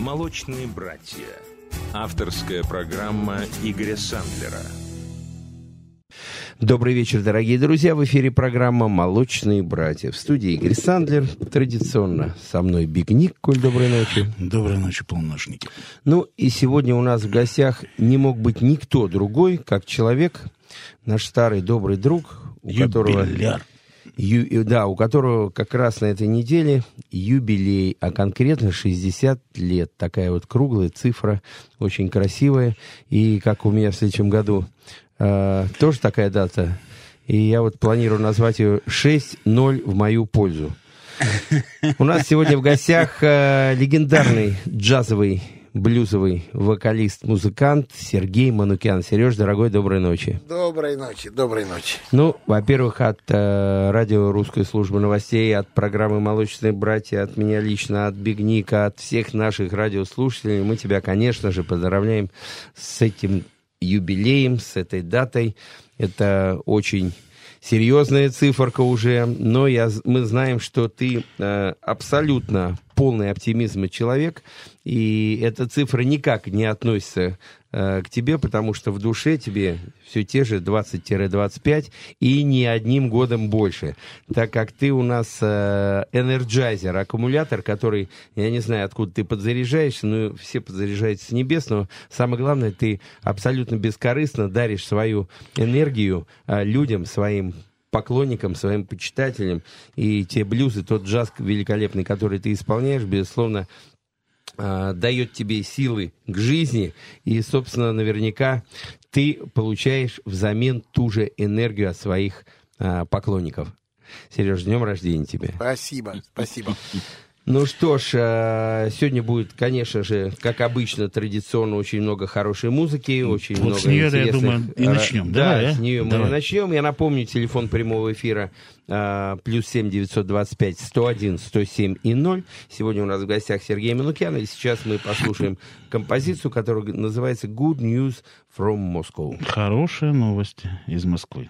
«Молочные братья». Авторская программа Игоря Сандлера. Добрый вечер, дорогие друзья. В эфире программа «Молочные братья». В студии Игорь Сандлер. Традиционно со мной Биг Ник. Коль, доброй ночи. Доброй ночи, полночники. Ну и сегодня у нас в гостях не мог быть никто другой, как человек, наш старый добрый друг, у которого... Ю, да, у которого как раз на этой неделе юбилей, а конкретно 60 лет. Такая вот круглая цифра, очень красивая. И как у меня в следующем году э, тоже такая дата. И я вот планирую назвать ее 6-0 в мою пользу. У нас сегодня в гостях э, легендарный джазовый блюзовый вокалист, музыкант Сергей Манукян. Сереж, дорогой, доброй ночи. Доброй ночи, доброй ночи. Ну, во-первых, от э, радио «Русской службы новостей», от программы «Молочные братья», от меня лично, от Бигника, от всех наших радиослушателей, мы тебя, конечно же, поздравляем с этим юбилеем, с этой датой. Это очень серьезная циферка уже, но я, мы знаем, что ты э, абсолютно полный оптимизма человек, и эта цифра никак не относится э, к тебе, потому что в душе тебе все те же 20-25 и не одним годом больше, так как ты у нас э, энерджайзер, аккумулятор, который, я не знаю, откуда ты подзаряжаешься, но все подзаряжаются с небес, но самое главное, ты абсолютно бескорыстно даришь свою энергию э, людям, своим поклонникам, своим почитателям. И те блюзы, тот джаз великолепный, который ты исполняешь, безусловно, э, дает тебе силы к жизни. И, собственно, наверняка ты получаешь взамен ту же энергию от своих э, поклонников. Сереж, днем рождения тебе. Спасибо, спасибо. Ну что ж, э, сегодня будет, конечно же, как обычно, традиционно очень много хорошей музыки, очень Вот много с неё, я интересных... думаю, и Ра- начнем. Да, Давай, а? с нее мы Давай. и начнем. Я напомню, телефон прямого эфира э, плюс семь девятьсот двадцать пять сто один сто семь и ноль. Сегодня у нас в гостях Сергей Минукян, и сейчас мы послушаем композицию, которая называется «Good News from Moscow». Хорошие новости из Москвы.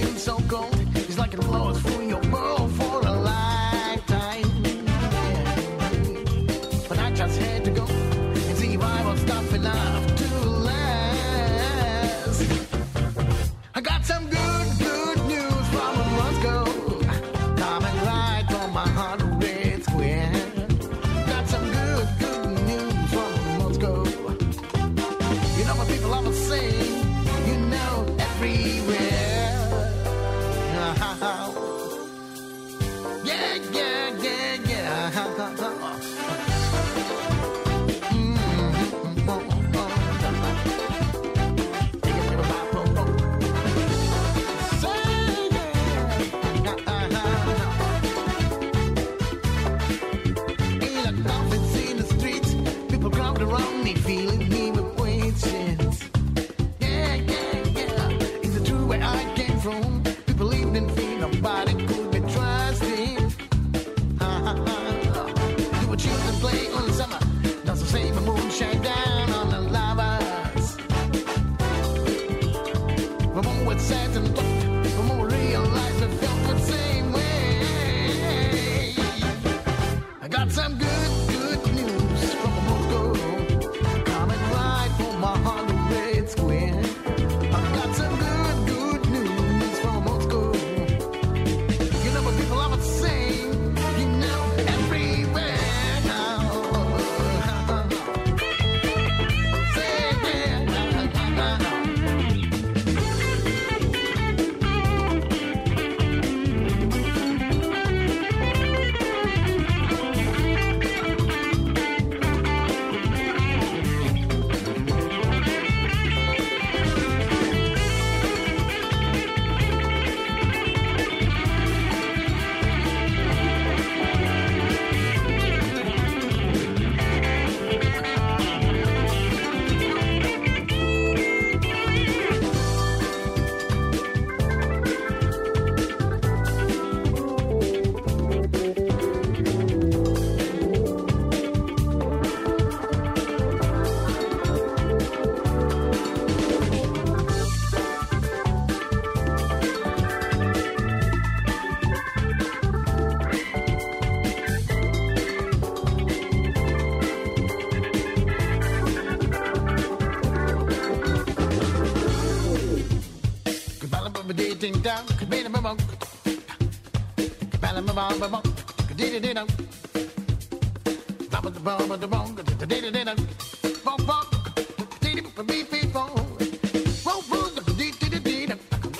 clean, so cold. He's like a blower through your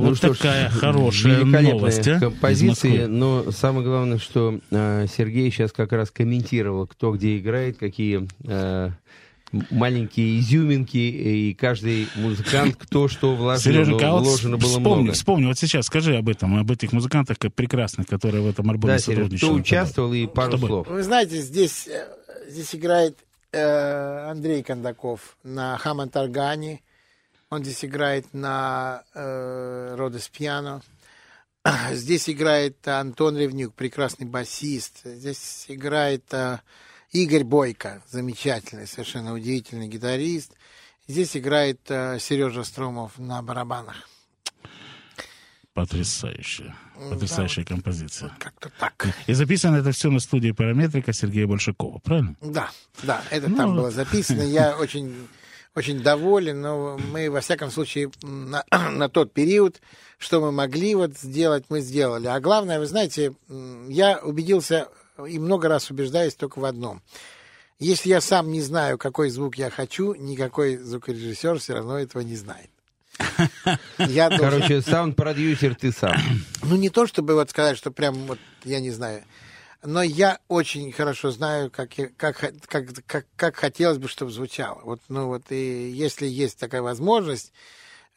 Ну, вот что ж, такая хорошая великолепные новость. а, композиции, но самое главное, что э, Сергей сейчас как раз комментировал, кто где играет, какие э, маленькие изюминки, и каждый музыкант, кто что вложил, Сереженька, а но вот вложено было вспомни, много. вспомни, вот сейчас скажи об этом, об этих музыкантах как прекрасных, которые в этом альбоме Да, сотрудничали. кто участвовал и пару Чтобы- слов. Вы знаете, здесь, э, здесь играет э, Андрей Кондаков на хаммонд-органе. Он здесь играет на э, Родес пиано. Здесь играет Антон Ревнюк, прекрасный басист. Здесь играет э, Игорь Бойко, замечательный, совершенно удивительный гитарист. Здесь играет э, Сережа Стромов на барабанах. Потрясающая. Потрясающая композиция. Как-то так. И записано это все на студии параметрика Сергея Большакова, правильно? Да, да, это Ну, там было записано. Я очень, очень доволен, но мы, во всяком случае, на, на тот период, что мы могли вот сделать, мы сделали. А главное, вы знаете, я убедился и много раз убеждаюсь только в одном. Если я сам не знаю, какой звук я хочу, никакой звукорежиссер все равно этого не знает. Я должен- Короче, саунд-продюсер ты сам. ну, не то, чтобы вот сказать, что прям вот, я не знаю. Но я очень хорошо знаю, как, как, как, как, как хотелось бы, чтобы звучало. Вот, ну вот, и если есть такая возможность,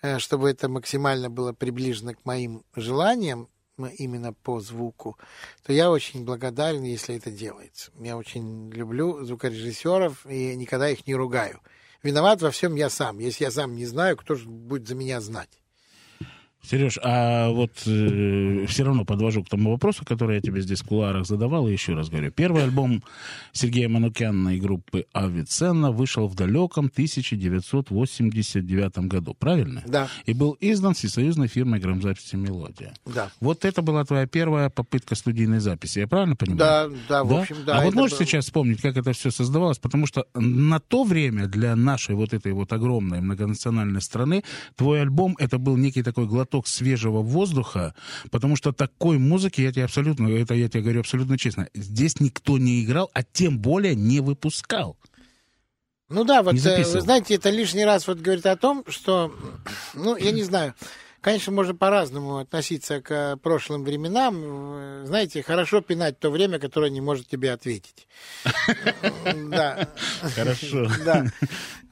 э, чтобы это максимально было приближено к моим желаниям, именно по звуку, то я очень благодарен, если это делается. Я очень люблю звукорежиссеров и никогда их не ругаю. Виноват во всем я сам. Если я сам не знаю, кто же будет за меня знать? Сереж, а вот все равно подвожу к тому вопросу, который я тебе здесь в кулуарах задавал, и еще раз говорю. Первый альбом Сергея Манукяна и группы Авиценна вышел в далеком 1989 году, правильно? Да. И был издан всесоюзной фирмой грамзаписи «Мелодия». Да. Вот это была твоя первая попытка студийной записи, я правильно понимаю? Да, да, в общем, да. А вот можешь было- сейчас вспомнить, как это все создавалось? Потому что на то время для нашей вот этой вот огромной многонациональной страны твой альбом это был некий такой глоток свежего воздуха, потому что такой музыки, я тебе абсолютно, это я тебе говорю абсолютно честно, здесь никто не играл, а тем более не выпускал. Ну да, вот э, вы знаете, это лишний раз вот говорит о том, что, ну, я не знаю, конечно, можно по-разному относиться к э, прошлым временам. Э, Знаете, хорошо пинать то время, которое не может тебе ответить. Да. Хорошо. Да.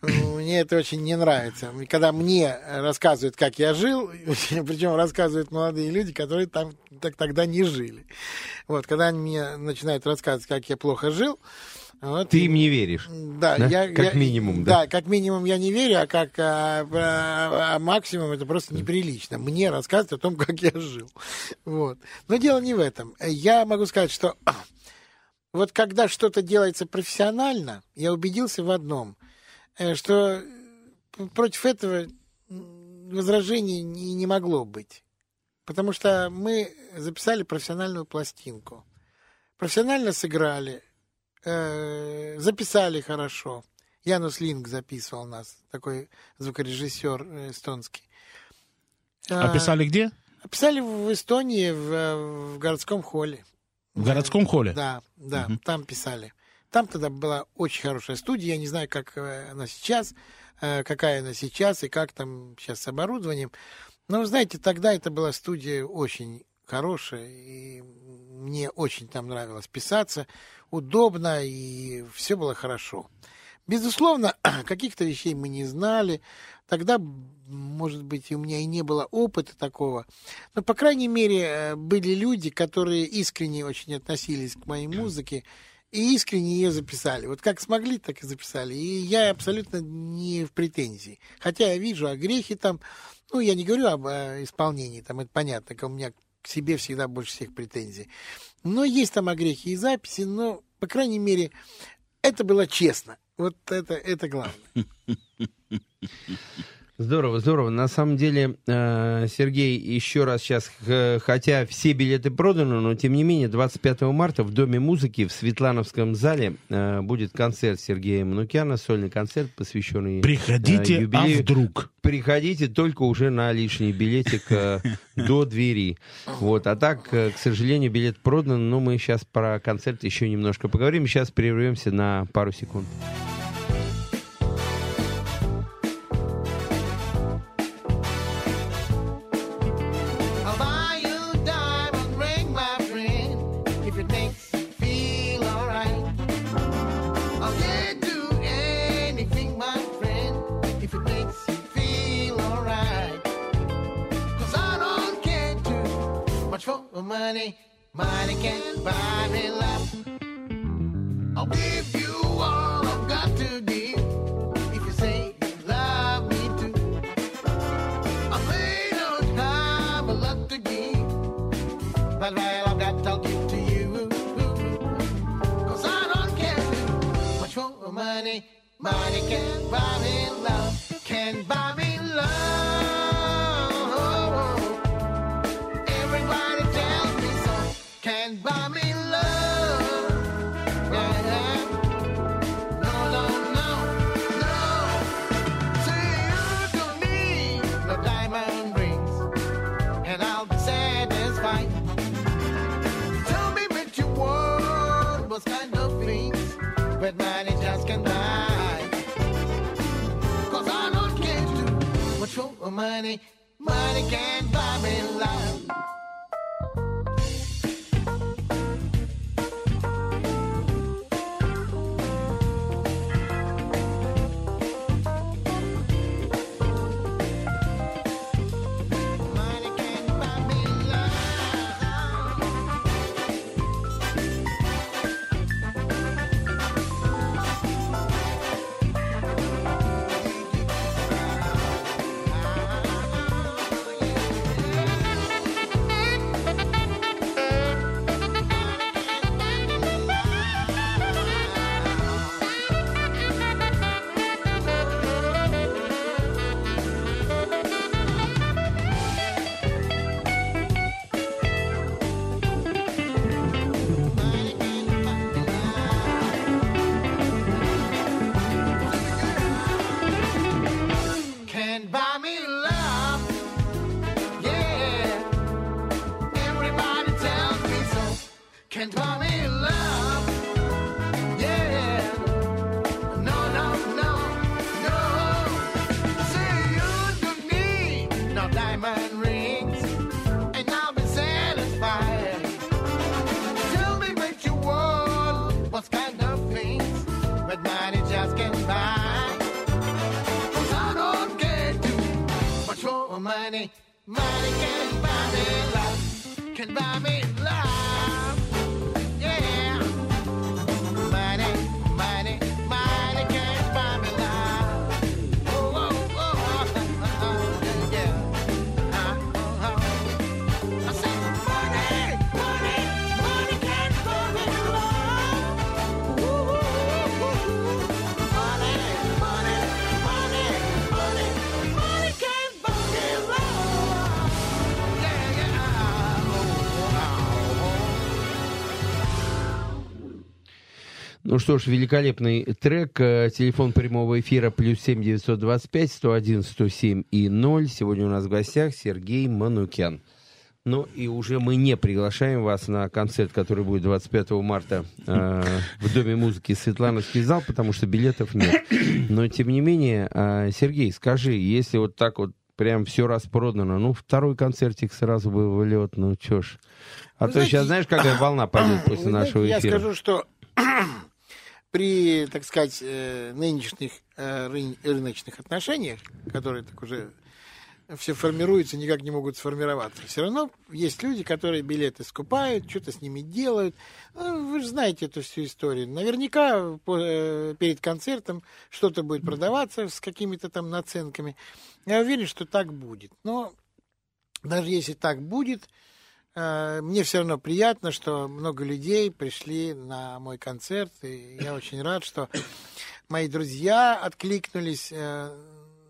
Мне это очень не нравится. Когда мне рассказывают, как я жил, причем рассказывают молодые люди, которые там так тогда не жили. Вот, когда они мне начинают рассказывать, как я плохо жил, вот, Ты им не веришь. да, Да? я, Как я- минимум, да? Да, как минимум я не верю, а как а, а, а максимум это просто неприлично. Мне рассказывать о том, как я жил. Вот. Но дело не в этом. Я могу сказать, что вот когда что-то делается профессионально, я убедился в одном, что против этого возражений не, не могло быть. Потому что мы записали профессиональную пластинку. Профессионально сыграли, э, записали хорошо. Янус Линк записывал нас, такой звукорежиссер э, эстонский. А писали где? А писали в Эстонии, в, э, в городском холле. В городском холле? Да, да, Мгм. там писали. Там тогда была очень хорошая студия. Я не знаю, как э, она сейчас, э, какая она сейчас и как там сейчас с оборудованием. Но, вы знаете, тогда это была студия очень хорошая, и мне очень там нравилось писаться. Удобно, и все было хорошо. Безусловно, каких-то вещей мы не знали. Тогда, может быть, у меня и не было опыта такого. Но, по крайней мере, э, были люди, которые искренне очень относились к моей музыке и искренне ее записали. Вот как смогли, так и записали. И я абсолютно не в претензии. Хотя я вижу огрехи там. Ну, я не говорю об э, исполнении, там это понятно, у меня к себе всегда больше всех претензий. Но есть там огрехи и записи, но, по крайней мере, это было честно. Вот это, это главное. Здорово, здорово. На самом деле, э, Сергей, еще раз сейчас, хотя все билеты проданы, но тем не менее, 25 марта в Доме музыки в Светлановском зале э, будет концерт Сергея Манукяна, сольный концерт, посвященный э, Приходите, а юбилею. вдруг? Приходите только уже на лишний билетик до двери. Вот. А так, к сожалению, билет продан, но мы сейчас про концерт еще немножко поговорим. Сейчас прервемся на пару секунд. Money. Money can't buy me love. I'll give you all I've got to give if you say you love me too. I may not have a lot to give, but what I've got I'll give to you. Cause I don't care much for money. Money can't buy me love, can't buy me money, money can buy me love. Ну что ж, великолепный трек. Э, Телефон прямого эфира плюс семь девятьсот двадцать пять сто один сто семь и ноль. Сегодня у нас в гостях Сергей Манукян. Ну и уже мы не приглашаем вас на концерт, который будет 25 марта э, в Доме музыки Светлановский зал, потому что билетов нет. Но тем не менее, э, Сергей, скажи, если вот так вот прям все распродано, ну второй концертик сразу бы в лед, ну чё ж. А Вы то знаете, сейчас знаешь, какая волна пойдет после Вы знаете, нашего Я эфира? скажу, что при, так сказать, э, нынешних э, рын- рыночных отношениях, которые так уже все формируются, никак не могут сформироваться. Все равно есть люди, которые билеты скупают, что-то с ними делают. Ну, вы же знаете эту всю историю. Наверняка э, перед концертом что-то будет продаваться с какими-то там наценками. Я уверен, что так будет. Но даже если так будет, мне все равно приятно, что много людей пришли на мой концерт. И я очень рад, что мои друзья откликнулись э,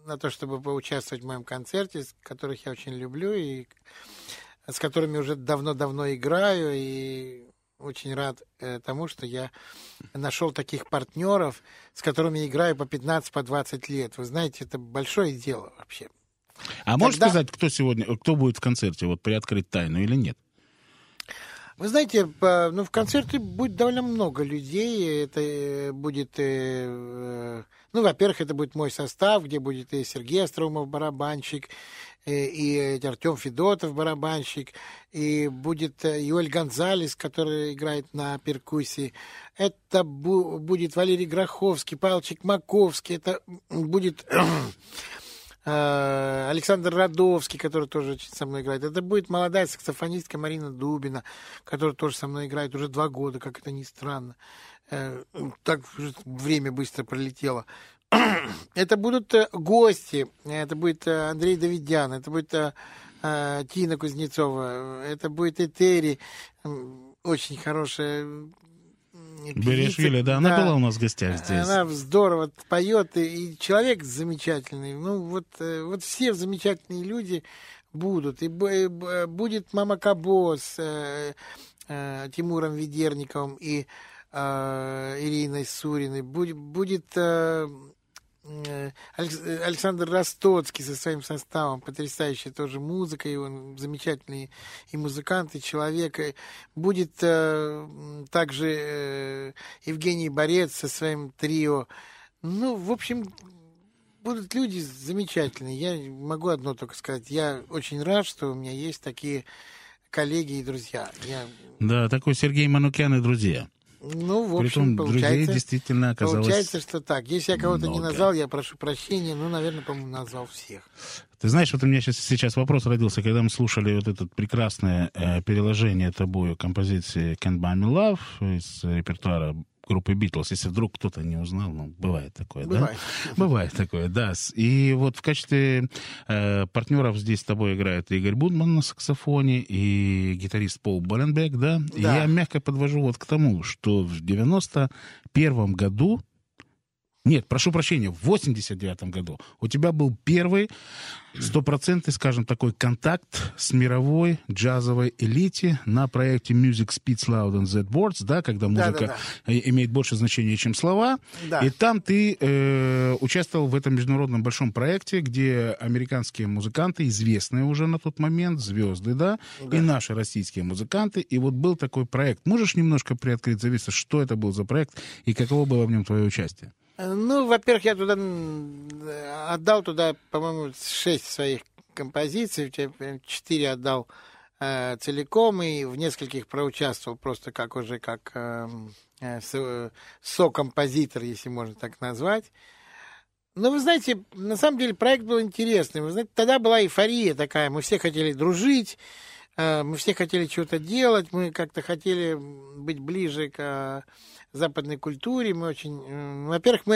на то, чтобы поучаствовать в моем концерте, которых я очень люблю и с которыми уже давно-давно играю. И очень рад э, тому, что я нашел таких партнеров, с которыми играю по 15-20 по 20 лет. Вы знаете, это большое дело вообще. А можешь Тогда- сказать, кто сегодня, кто будет в концерте, вот приоткрыть тайну или нет? Вы знаете, ну, в концерте будет довольно много людей. Это э, будет, э, э, ну, во-первых, это будет мой состав, где будет и Сергей Остроумов, барабанщик, и Артем Федотов, барабанщик, и будет Юэль Гонзалес, который играет на перкуссии. Это бу- будет Валерий Гроховский, Павел Чекмаковский, это будет Александр Радовский, который тоже со мной играет. Это будет молодая саксофонистка Марина Дубина, которая тоже со мной играет уже два года, как это ни странно. Э, Так время быстро пролетело. Это будут э, гости. Это будет э, Андрей Давидян, это будет Тина Кузнецова, это будет Этери, очень хорошая. Берешвили, да, она была у нас в гостях здесь. Она здорово поет, и, и человек замечательный. Ну, вот, э, вот все замечательные люди будут. И будет Мама Кабо с э, э, Тимуром Ведерниковым и э, Ириной Суриной. Будет, будет э, Александр Ростоцкий со своим составом, потрясающая тоже музыка, и он замечательный и музыкант, и человек. Будет э, м, также э, Евгений Борец со своим трио. Ну, в общем, будут люди замечательные. Я могу одно только сказать. Я очень рад, что у меня есть такие коллеги и друзья. Я, Да, такой Сергей Манукян и друзья. Ну, в Притом общем, друзей получается... действительно оказалось... Получается, что так. Если я кого-то не много. назвал, я прошу прощения. Ну, наверное, по-моему, назвал всех. Ты знаешь, вот у меня сейчас, сейчас вопрос родился, когда мы слушали вот это прекрасное э, переложение тобою композиции Can't Buy Me Love из репертуара группы Битлз. Если вдруг кто-то не узнал, ну, бывает такое, Бывает. да? Бывает такое, да. И вот в качестве э, партнеров здесь с тобой играет Игорь Будман на саксофоне и гитарист Пол Баленбек, да? И Да. я мягко подвожу вот к тому, что в 91 году Нет, прошу прощения, в 89 году у тебя был первый стопроцентный, скажем, такой контакт с мировой джазовой элите на проекте Music Speeds Loud and Z Words, да, когда музыка Да-да-да. э, имеет больше значения, чем слова. Да. И там ты э, участвовал в этом международном большом проекте, где американские музыканты, известные уже на тот момент, звезды, да, и наши российские музыканты. И вот был такой проект. Можешь немножко приоткрыть завесу, что это был за проект и каково было в нем твое участие? Э, Ну, во-первых, я туда э, отдал туда, по-моему, шесть своих композиций, те- четыре отдал э, целиком и в нескольких проучаствовал просто как уже как э, э, со- сокомпозитор, если можно так назвать. Но вы знаете, на самом деле проект был интересный. Вы знаете, тогда была эйфория такая, мы все хотели дружить, э, мы все хотели что-то делать, мы как-то хотели быть ближе к э, западной культуре. Мы очень, э, во-первых, мы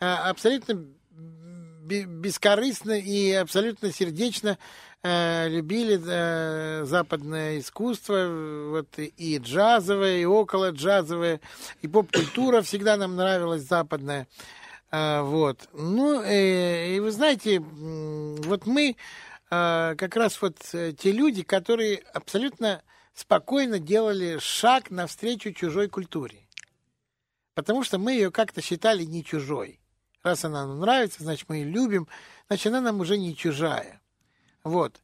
э, абсолютно бе- бескорыстно и абсолютно сердечно э, любили западное искусство, вот и- джазовое, и около джазовое, и поп-культура всегда нам нравилась западная. Вот. Ну, э, и вы знаете, вот мы как раз вот те люди, которые абсолютно спокойно делали шаг навстречу чужой культуре. Потому что мы ее как-то считали не чужой. Раз она нам нравится, значит, мы ее любим, значит, она нам уже не чужая. Вот.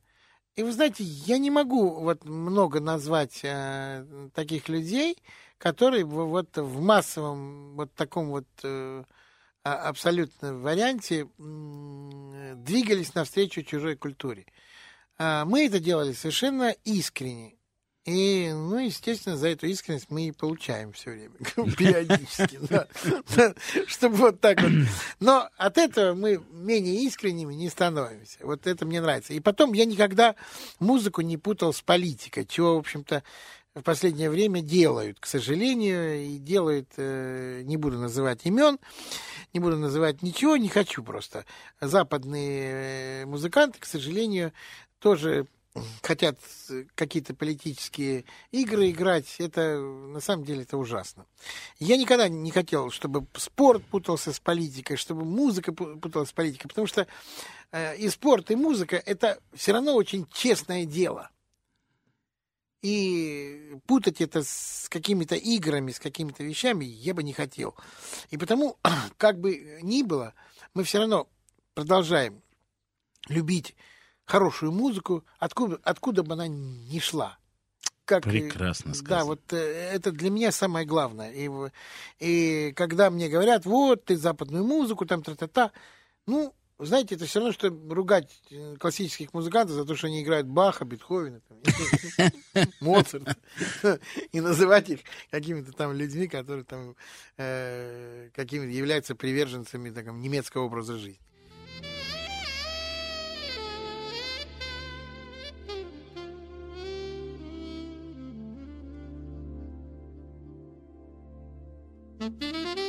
И вы знаете, я не могу вот много назвать э, таких людей, которые вот в массовом вот таком вот э, а- абсолютно варианте м, двигались навстречу чужой культуре. А Мы это делали совершенно искренне. И, ну, естественно, за эту искренность мы и получаем все время, периодически, чтобы вот так вот. Но от этого мы менее искренними не становимся. Вот это мне нравится. И потом я никогда музыку не путал с политикой, чего, в общем-то, в последнее время делают, к сожалению, и делают, э, не буду называть имен, не буду называть ничего, не хочу просто. Западные э, музыканты, к сожалению, тоже хотят э, какие-то политические игры играть, это на самом деле это ужасно. Я никогда не хотел, чтобы спорт путался с политикой, чтобы музыка пу- путалась с политикой, потому что э, и спорт, и музыка это все равно очень честное дело. И путать это с какими-то играми, с какими-то вещами я бы не хотел. И потому, как бы ни было, мы все равно продолжаем любить хорошую музыку, откуда, откуда бы она ни шла. Как, Прекрасно Да, сказано. вот э, это для меня самое главное. И, и когда мне говорят, вот, ты западную музыку, там, та-та-та, ну, знаете, это все равно, что ругать э, классических музыкантов за то, что они играют Баха, Бетховена, Моцарта, и называть их какими-то там людьми, которые там э, какими являются приверженцами немецкого образа жизни. Mm-hmm.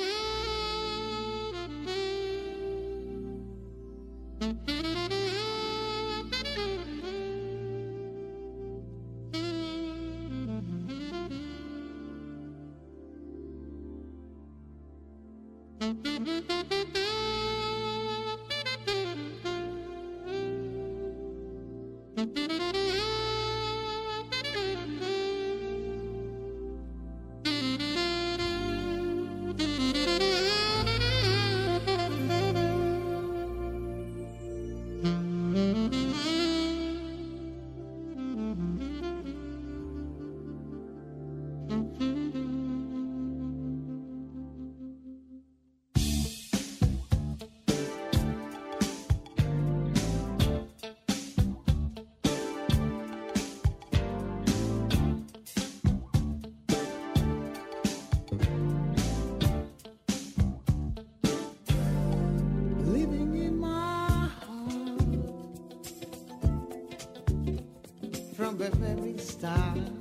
let me.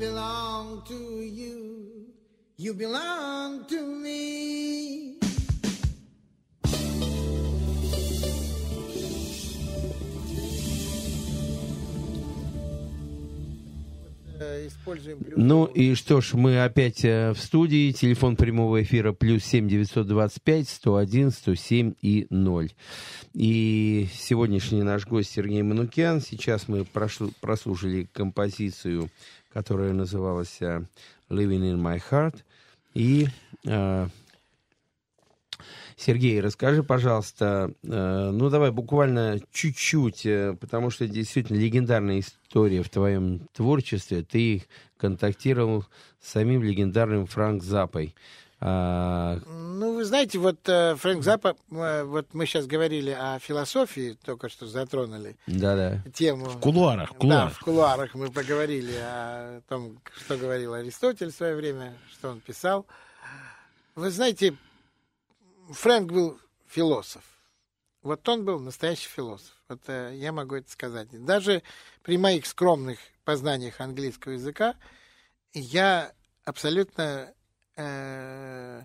Belong to you. You belong to me. Э. Ну и что ж, мы опять э, в студии. Телефон прямого эфира плюс семь девятьсот двадцать пять сто один сто семь и ноль. И сегодняшний наш гость Сергей Манукян. Сейчас мы прошу- прослушали композицию, которая называлась э, «Living in my heart». И э, Сергей, расскажи, пожалуйста, э, ну давай буквально чуть-чуть, потому что действительно легендарная история в твоем творчестве. Ты контактировал с самим легендарным Франк Запой. А, Ну, вы знаете, вот э, Фрэнк Запа, э, вот мы сейчас говорили о философии, только что затронули Да-да. тему. В кулуарах, в Да, кулуарах. в кулуарах мы поговорили о том, что говорил Аристотель в свое время, что он писал. Вы знаете, Фрэнк был философ. Вот он был настоящий философ. Вот э, я могу это сказать. Даже при моих скромных познаниях английского языка я абсолютно э,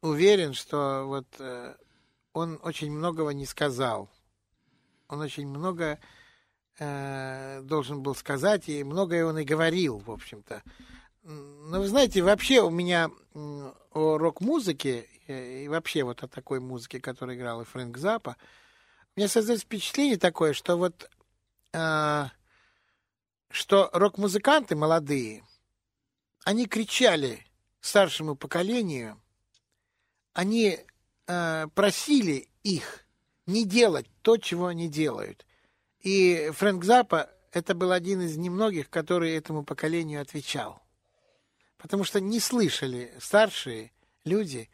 уверен, что вот э, он очень многого не сказал. Он очень много э, должен был сказать, и многое он и говорил, в общем-то. Но вы знаете, вообще у меня о рок-музыке э, и вообще вот о такой музыке, которую играл и Фрэнк Запа, у меня создается впечатление такое, что вот э, что рок-музыканты молодые, они кричали старшему поколению, они э, просили их не делать то, чего они делают. И Фрэнк Запа это был один из немногих, который этому поколению отвечал. Потому что не слышали старшие люди,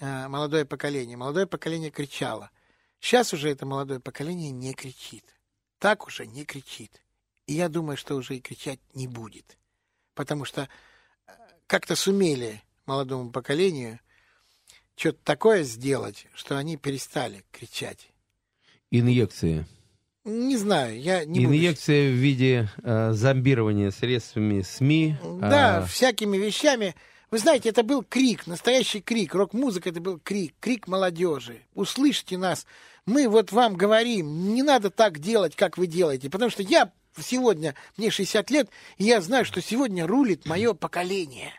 э, молодое поколение. Молодое поколение кричало. Сейчас уже это молодое поколение не кричит. Так уже не кричит. И я думаю, что уже и кричать не будет. Потому что как-то сумели молодому поколению что-то такое сделать, что они перестали кричать. Инъекции. Не знаю, я не буду Инъекция в виде э, зомбирования средствами СМИ. Да, а, всякими вещами. Вы знаете, это был крик, настоящий крик. Рок-музыка это был крик, крик молодежи. Услышьте нас. Мы вот вам говорим, не надо так делать, как вы делаете. Потому что я сегодня, мне 60 лет, и я знаю, что сегодня рулит мое поколение.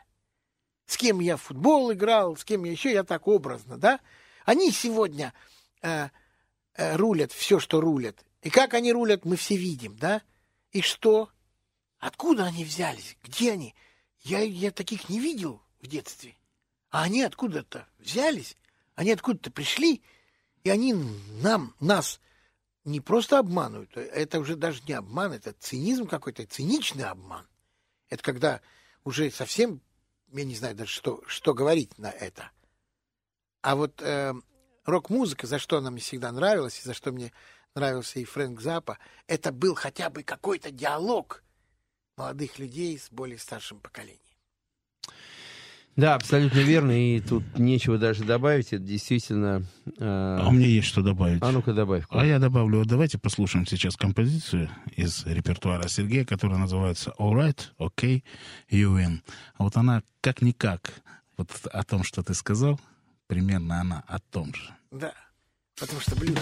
С кем я в футбол играл, с кем я еще, я так образно, да? Они сегодня э, э, рулят все, что рулят. И как они рулят, мы все видим, да? И что? Откуда они взялись? Где они? Я, я таких не видел в детстве. А они откуда-то взялись, они откуда-то пришли, и они нам, нас не просто обманывают, это уже даже не обман, это цинизм какой-то, циничный обман. Это когда уже совсем, я не знаю даже, что, что говорить на это. А вот э, рок-музыка, за что она мне всегда нравилась, и за что мне нравился и Фрэнк Запа, это был хотя бы какой-то диалог молодых людей с более старшим поколением. Да, абсолютно верно, и тут нечего даже добавить, это действительно... э, А у меня есть что добавить. а ну-ка добавь. А я добавлю, давайте послушаем сейчас композицию из репертуара Сергея, которая называется All Right, Okay, You Win. А вот она как-никак, вот о том, что ты сказал, примерно она о том же. Да, потому что блюз.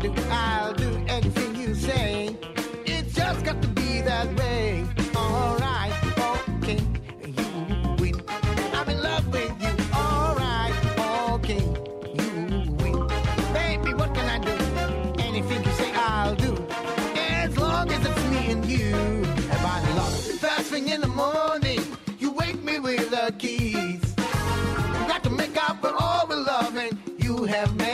Do? I'll do anything you say. It's just got to be that way. All right, okay, you win. I'm in love with you. All right, okay, you win. Baby, what can I do? Anything you say, I'll do. As long as it's me and you. And by law, first thing in the morning, you wake me with the keys. Got to make up for all the loving you have made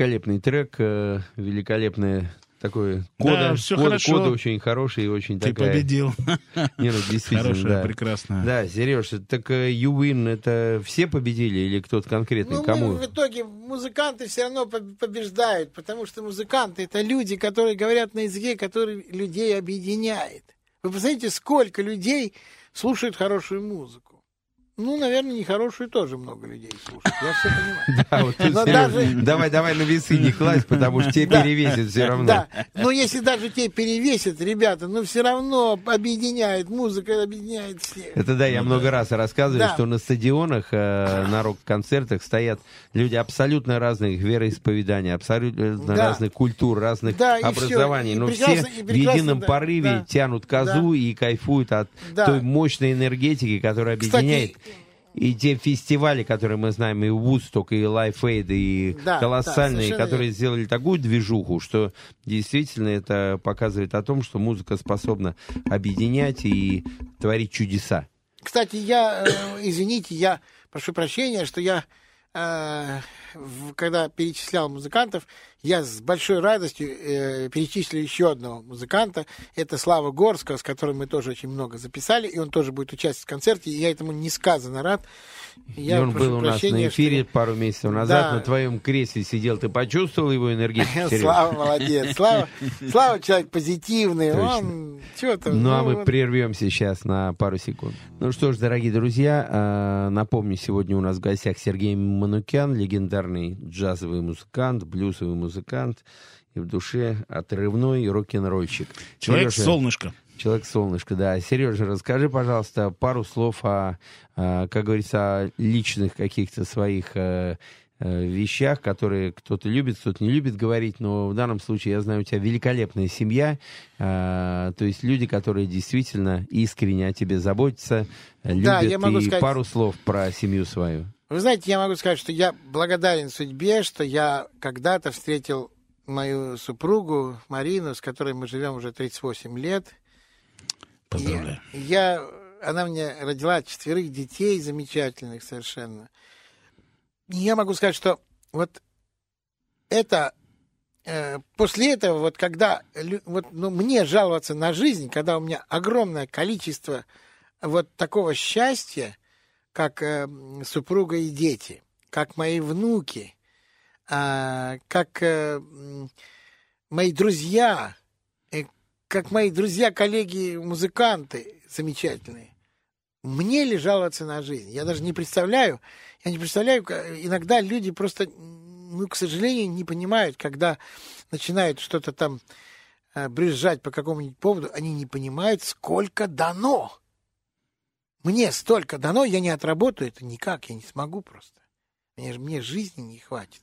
Великолепный трек, э, великолепное такое кода, всё кода, хорошо. кода очень хороший и очень Ты такая... победил. Не, ну, действительно, Хорошая, да. прекрасная. Да, Сереж, так э, You Win, это все победили или кто-то конкретный? Ну, Кому? мы в итоге музыканты все равно поб- побеждают, потому что музыканты это люди, которые говорят на языке, который людей объединяет. Вы посмотрите, сколько людей слушают хорошую музыку. Ну, наверное, нехорошую тоже много людей слушают. Я все понимаю. Вот тут, Но Серёж, даже- Давай, давай на весы не класть, потому что Да. перевесит все равно. Да, но если даже те перевесят, ребята, ну все равно объединяет, музыка объединяет всех. Это да, я много раз рассказываю, Да. что на стадионах, э, на рок-концертах стоят люди абсолютно разных вероисповеданий, абсолютно Да. разных культур, разных Да, и всё. образований, И но прекрасно- все в едином да, порыве да. тянут козу и кайфуют от Да. той мощной энергетики, которая Кстати, объединяет. И те фестивали, которые мы знаем, и Вудсток, и Aid, и Да, да, колоссальные, совершенно которые верно. сделали такую движуху, что действительно это показывает о том, что музыка способна объединять и творить чудеса. Кстати, я, э, извините, я прошу прощения, что я, э, когда перечислял музыкантов, я с большой радостью э, перечислил еще одного музыканта. Это Слава Горского, с которым мы тоже очень много записали, и он тоже будет участвовать в концерте, и я этому несказанно рад. Я и он был у нас на эфире что- пару месяцев назад, Да. на твоем кресле сидел. Ты почувствовал его энергетику? Слава молодец. Слава, Слава человек позитивный. Он что то Ну, а мы прервемся сейчас на пару секунд. Ну что ж, дорогие друзья, э, напомню, сегодня у нас в гостях Сергей Манукян, легендарный джазовый музыкант, блюзовый музыкант и в душе отрывной рок-н-ролльщик. Серёжа, Человек-солнышко. Человек-солнышко, да. Сережа, расскажи, пожалуйста, пару слов о, э, как говорится, о личных каких-то своих э, э, вещах, которые кто-то любит, кто-то не любит говорить, но в данном случае, я знаю, у тебя великолепная семья, э, то есть люди, которые действительно искренне о тебе заботятся, э, Да, любят, я могу и сказать- пару слов про семью свою. Вы знаете, я могу сказать, что я благодарен судьбе, что я когда-то встретил мою супругу Марину, с которой мы живем уже 38 лет. Поздравляю. И Я, она мне родила четверых детей замечательных совершенно. Я могу сказать, что вот это э, после этого, вот когда вот, ну, мне жаловаться на жизнь, когда у меня огромное количество вот такого счастья, как э, супруга и дети, как мои внуки, а, как э, мои друзья, э, как мои друзья, коллеги, музыканты замечательные. Мне ли жаловаться на жизнь? Я даже не представляю, я не представляю, иногда люди просто, ну, к сожалению, не понимают, когда начинают что-то там э, брюзжать по какому-нибудь поводу, они не понимают, сколько дано. Мне столько дано, я не отработаю это никак, я не смогу просто. Мне, мне жизни не хватит.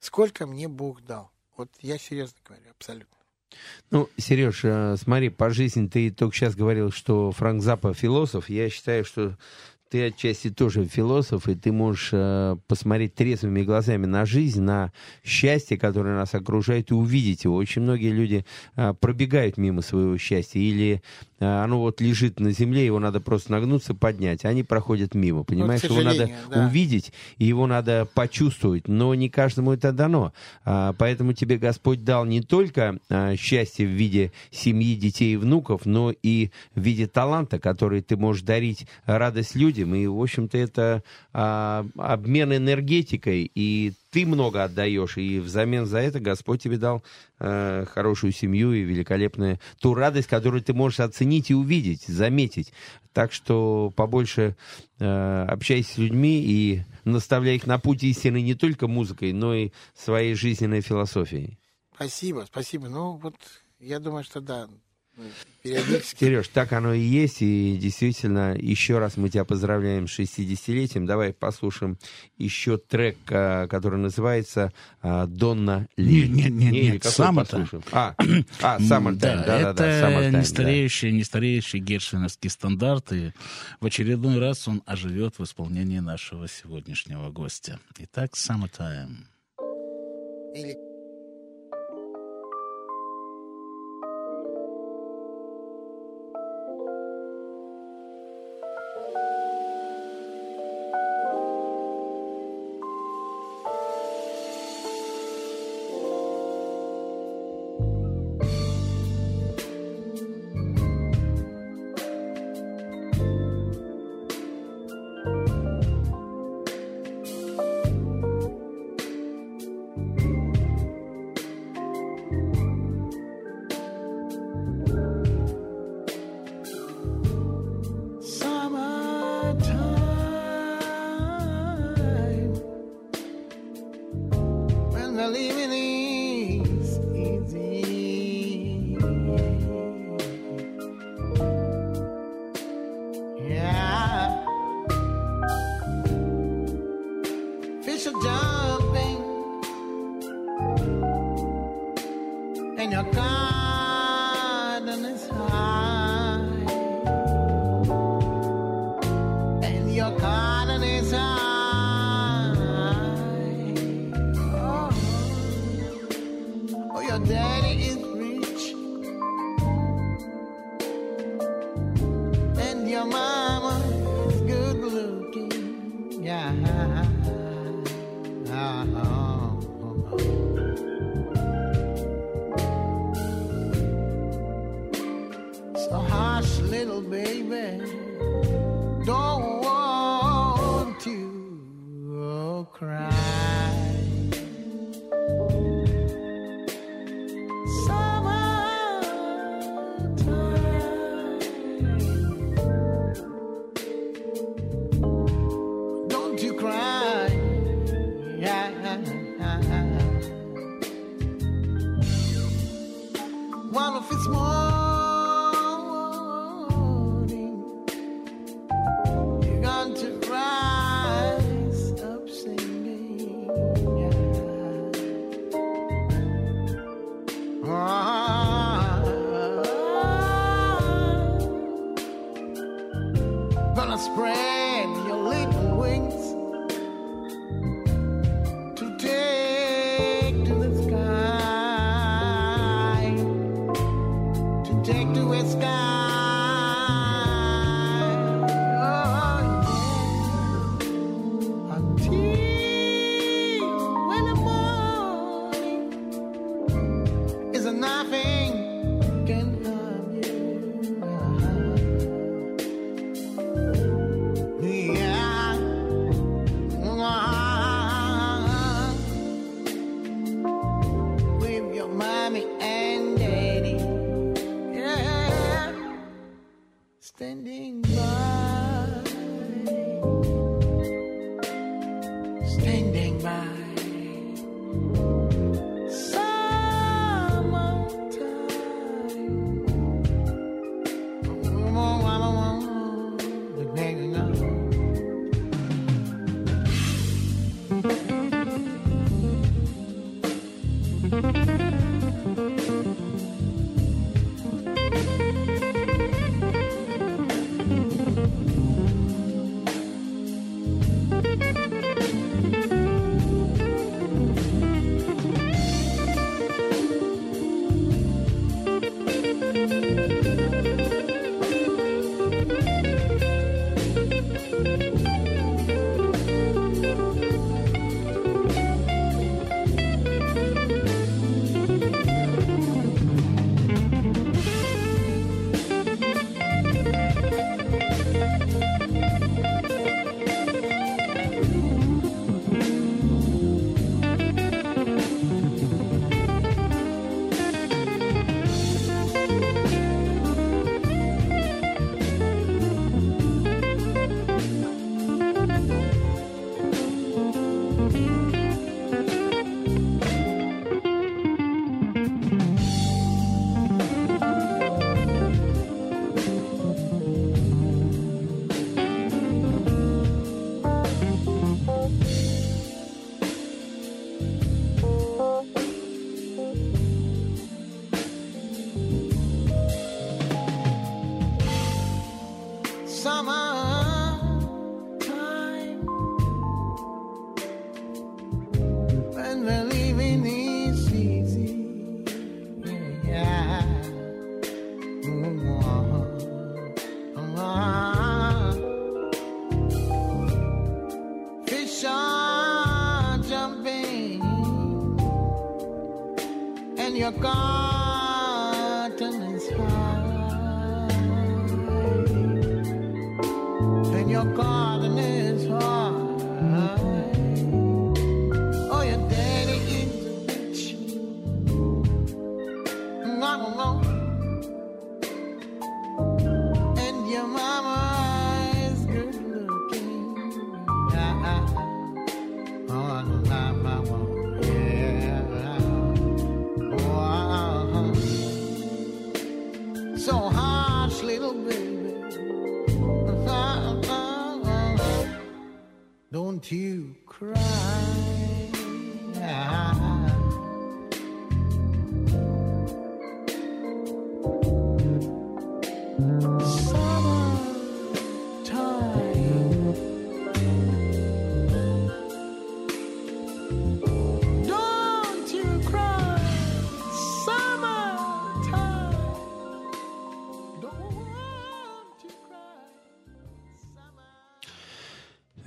Сколько мне Бог дал. Вот я серьезно говорю, абсолютно. Ну, Сереж, э, смотри, по жизни ты только сейчас говорил, что Франк Запа философ. Я считаю, что ты отчасти тоже философ, и ты можешь э, посмотреть трезвыми глазами на жизнь, на счастье, которое нас окружает, и увидеть его. Очень многие люди э, пробегают мимо своего счастья, или э, оно вот лежит на земле, его надо просто нагнуться, поднять. Они проходят мимо, понимаешь? его надо да. увидеть, и его надо почувствовать, но не каждому это дано. А, Поэтому тебе Господь дал не только а, счастье в виде семьи, детей и внуков, но и в виде таланта, который ты можешь дарить радость людям. И, в общем-то, это а, обмен энергетикой, и ты много отдаешь, и взамен за это Господь тебе дал э, хорошую семью и великолепную ту радость, которую ты можешь оценить и увидеть, заметить. Так что побольше э, общайся с людьми и наставляй их на путь истины не только музыкой, но и своей жизненной философией. Спасибо, спасибо. Ну, вот я думаю, что да. Периодически. Сереж, так оно и есть, и действительно, еще раз мы тебя поздравляем с 60-летием. Давай послушаем еще трек, а, который называется а, «Донна Ли». Не, не, не, или нет, какой «Summertime». послушаем? А, а «Summertime», Да, да-да-да, это «Summertime», да. не стареющий, не стареющий гершвиновский стандарт, и в очередной раз он оживет в исполнении нашего сегодняшнего гостя. Итак, «Summertime». Или Standing by.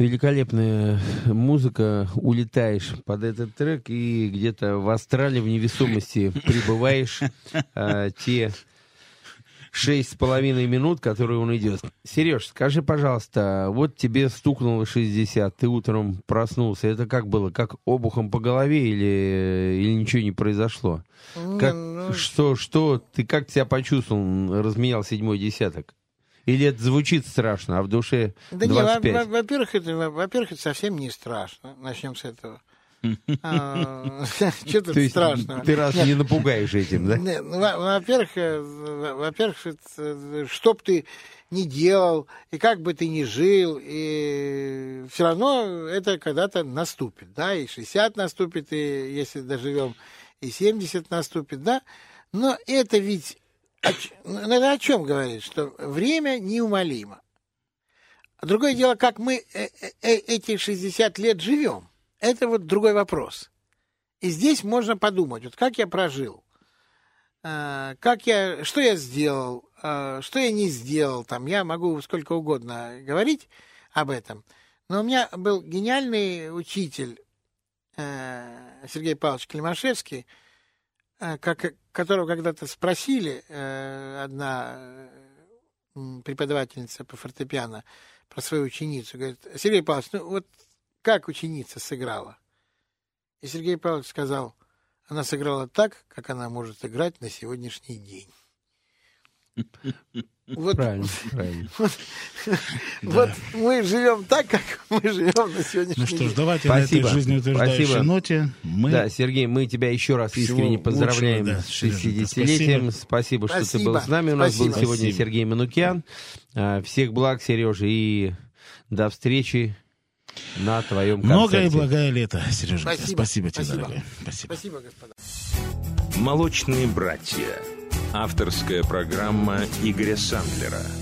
Великолепная музыка. Улетаешь под этот трек и где-то в астрале в невесомости прибываешь а, те шесть с половиной минут, которые он идет. Сереж, скажи, пожалуйста, вот тебе стукнуло 60, ты утром проснулся. Это как было? Как обухом по голове или, или ничего не произошло? Не, Как, ну, что, что, ты как себя почувствовал, разменял седьмой десяток? Или это звучит страшно, а в душе Да не, во- 25? во- во-первых, это, во- во-первых, это совсем не страшно. Начнем с этого. А, Что То тут есть страшного? ты раз не напугаешь этим, да? Ну, во- Во-первых, э, во- во-первых, э, что бы ты ни делал, и как бы ты ни жил, и все равно это когда-то наступит, да, и 60 наступит, и если доживем, и 70 наступит, да, но это ведь, это о чем говорит, что время неумолимо. Другое дело, как мы э, э, э, эти 60 лет живем, это вот другой вопрос. И здесь можно подумать, вот как я прожил, как я, что я сделал, что я не сделал, там я могу сколько угодно говорить об этом. Но у меня был гениальный учитель Сергей Павлович Климашевский, как, которого когда-то спросили э, одна э, преподавательница по фортепиано про свою ученицу. Говорит, Сергей Павлович, ну вот как ученица сыграла? И Сергей Павлович сказал, она сыграла так, как она может играть на сегодняшний день. Вот, Правильно, правильно. вот мы живем так, как мы живем на сегодняшний Ну что ж, день. давайте Спасибо. на этой жизнеутверждающей Спасибо. ноте мы... Да, Сергей, мы тебя еще раз Всего искренне поздравляем лучшего, да, с Сереженька, 60-летием. Спасибо. что ты Спасибо. был с нами. У нас был Спасибо. сегодня Спасибо. Сергей Манукян. А, Всех благ, Сережа, и до встречи на твоем концерте. Многое и благое лето, Сережа. Спасибо. Спасибо тебе, Спасибо. дорогой. Спасибо. Спасибо, господа. «Молочные братья». Авторская программа Игоря Сандлера.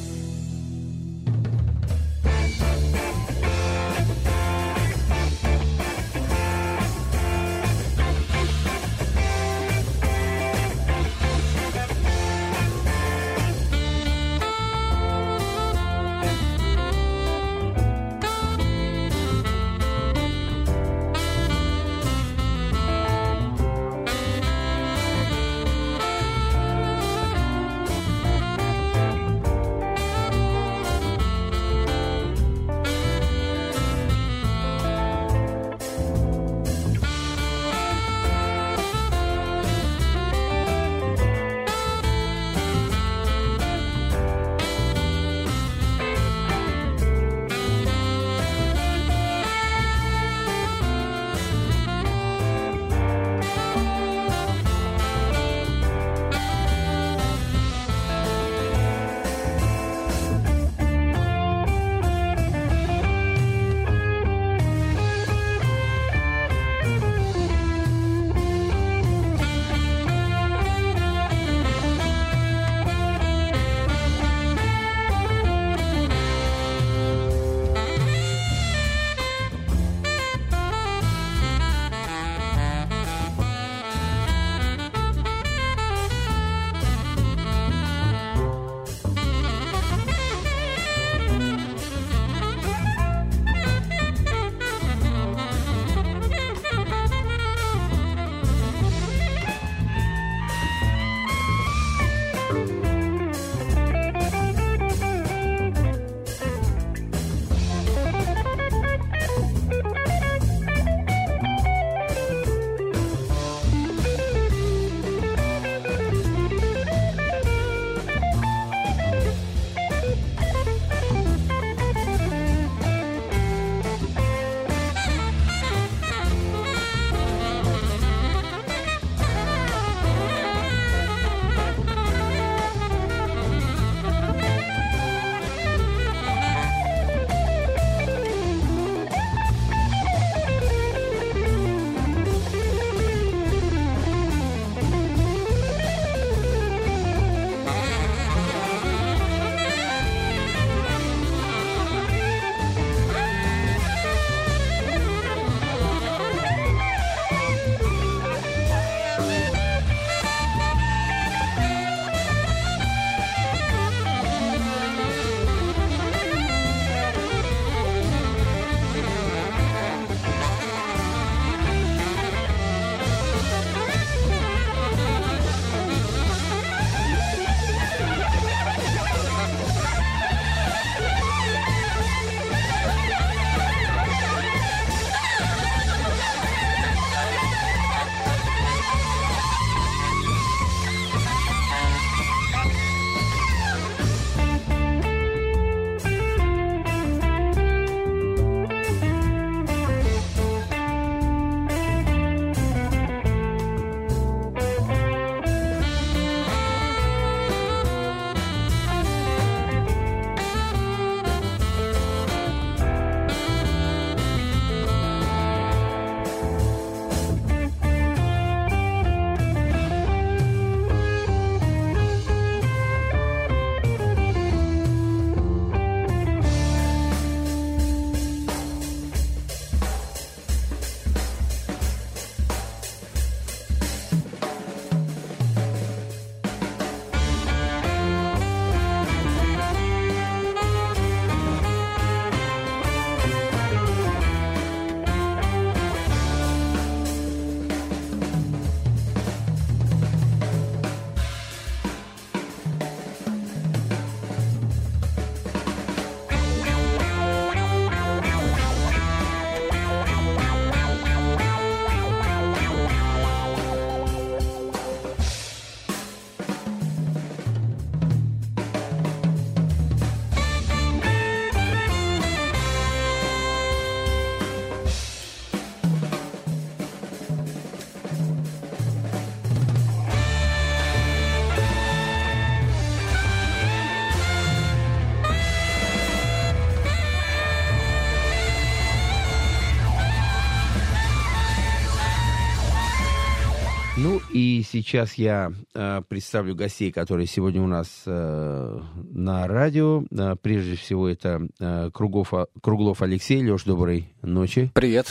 Сейчас я э, представлю гостей, которые сегодня у нас э, на радио. Э, прежде всего, это э, Кругов, Круглов Алексей. Леш, доброй ночи. Привет.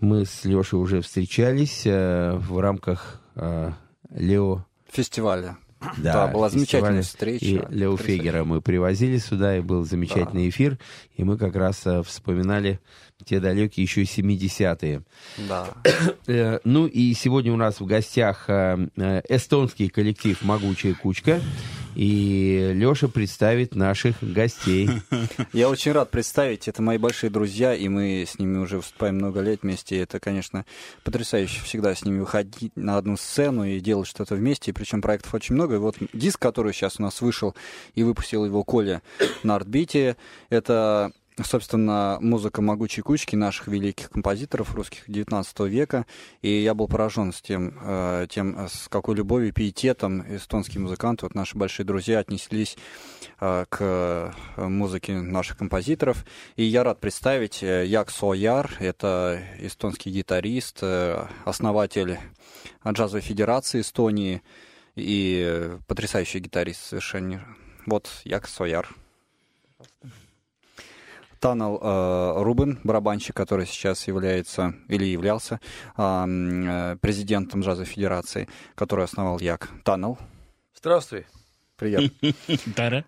Мы с Лешей уже встречались э, в рамках э, Лео... Фестиваля. Да, была замечательная встреча. И Лео. Фегера мы привозили сюда, и был замечательный эфир. И мы как раз э, вспоминали те далекие еще 70-е. Да. Э, Ну и сегодня у нас в гостях э, э, эстонский коллектив «Могучая кучка». И Леша представит наших гостей. Я очень рад представить, это мои большие друзья, и мы с ними уже выступаем много лет вместе. И Это, конечно, потрясающе всегда с ними выходить на одну сцену и делать что-то вместе. И причем проектов очень много. И вот диск, который сейчас у нас вышел, и выпустил его Коля на артбите, это собственно, музыка «Могучей кучки» наших великих композиторов русских XIX века. И я был поражен с тем, э, тем э, с какой любовью и пиететом эстонские музыканты, вот наши большие друзья, отнеслись э, к музыке наших композиторов. И я рад представить Як Сояр, это эстонский гитарист, основатель джазовой федерации Эстонии и потрясающий гитарист совершенно. Вот Як Сояр. Танал э, Рубин, барабанщик, который сейчас является или являлся а, э, президентом джазовой федерации, который основал Як. Танал, Здравствуй. привет. Тара.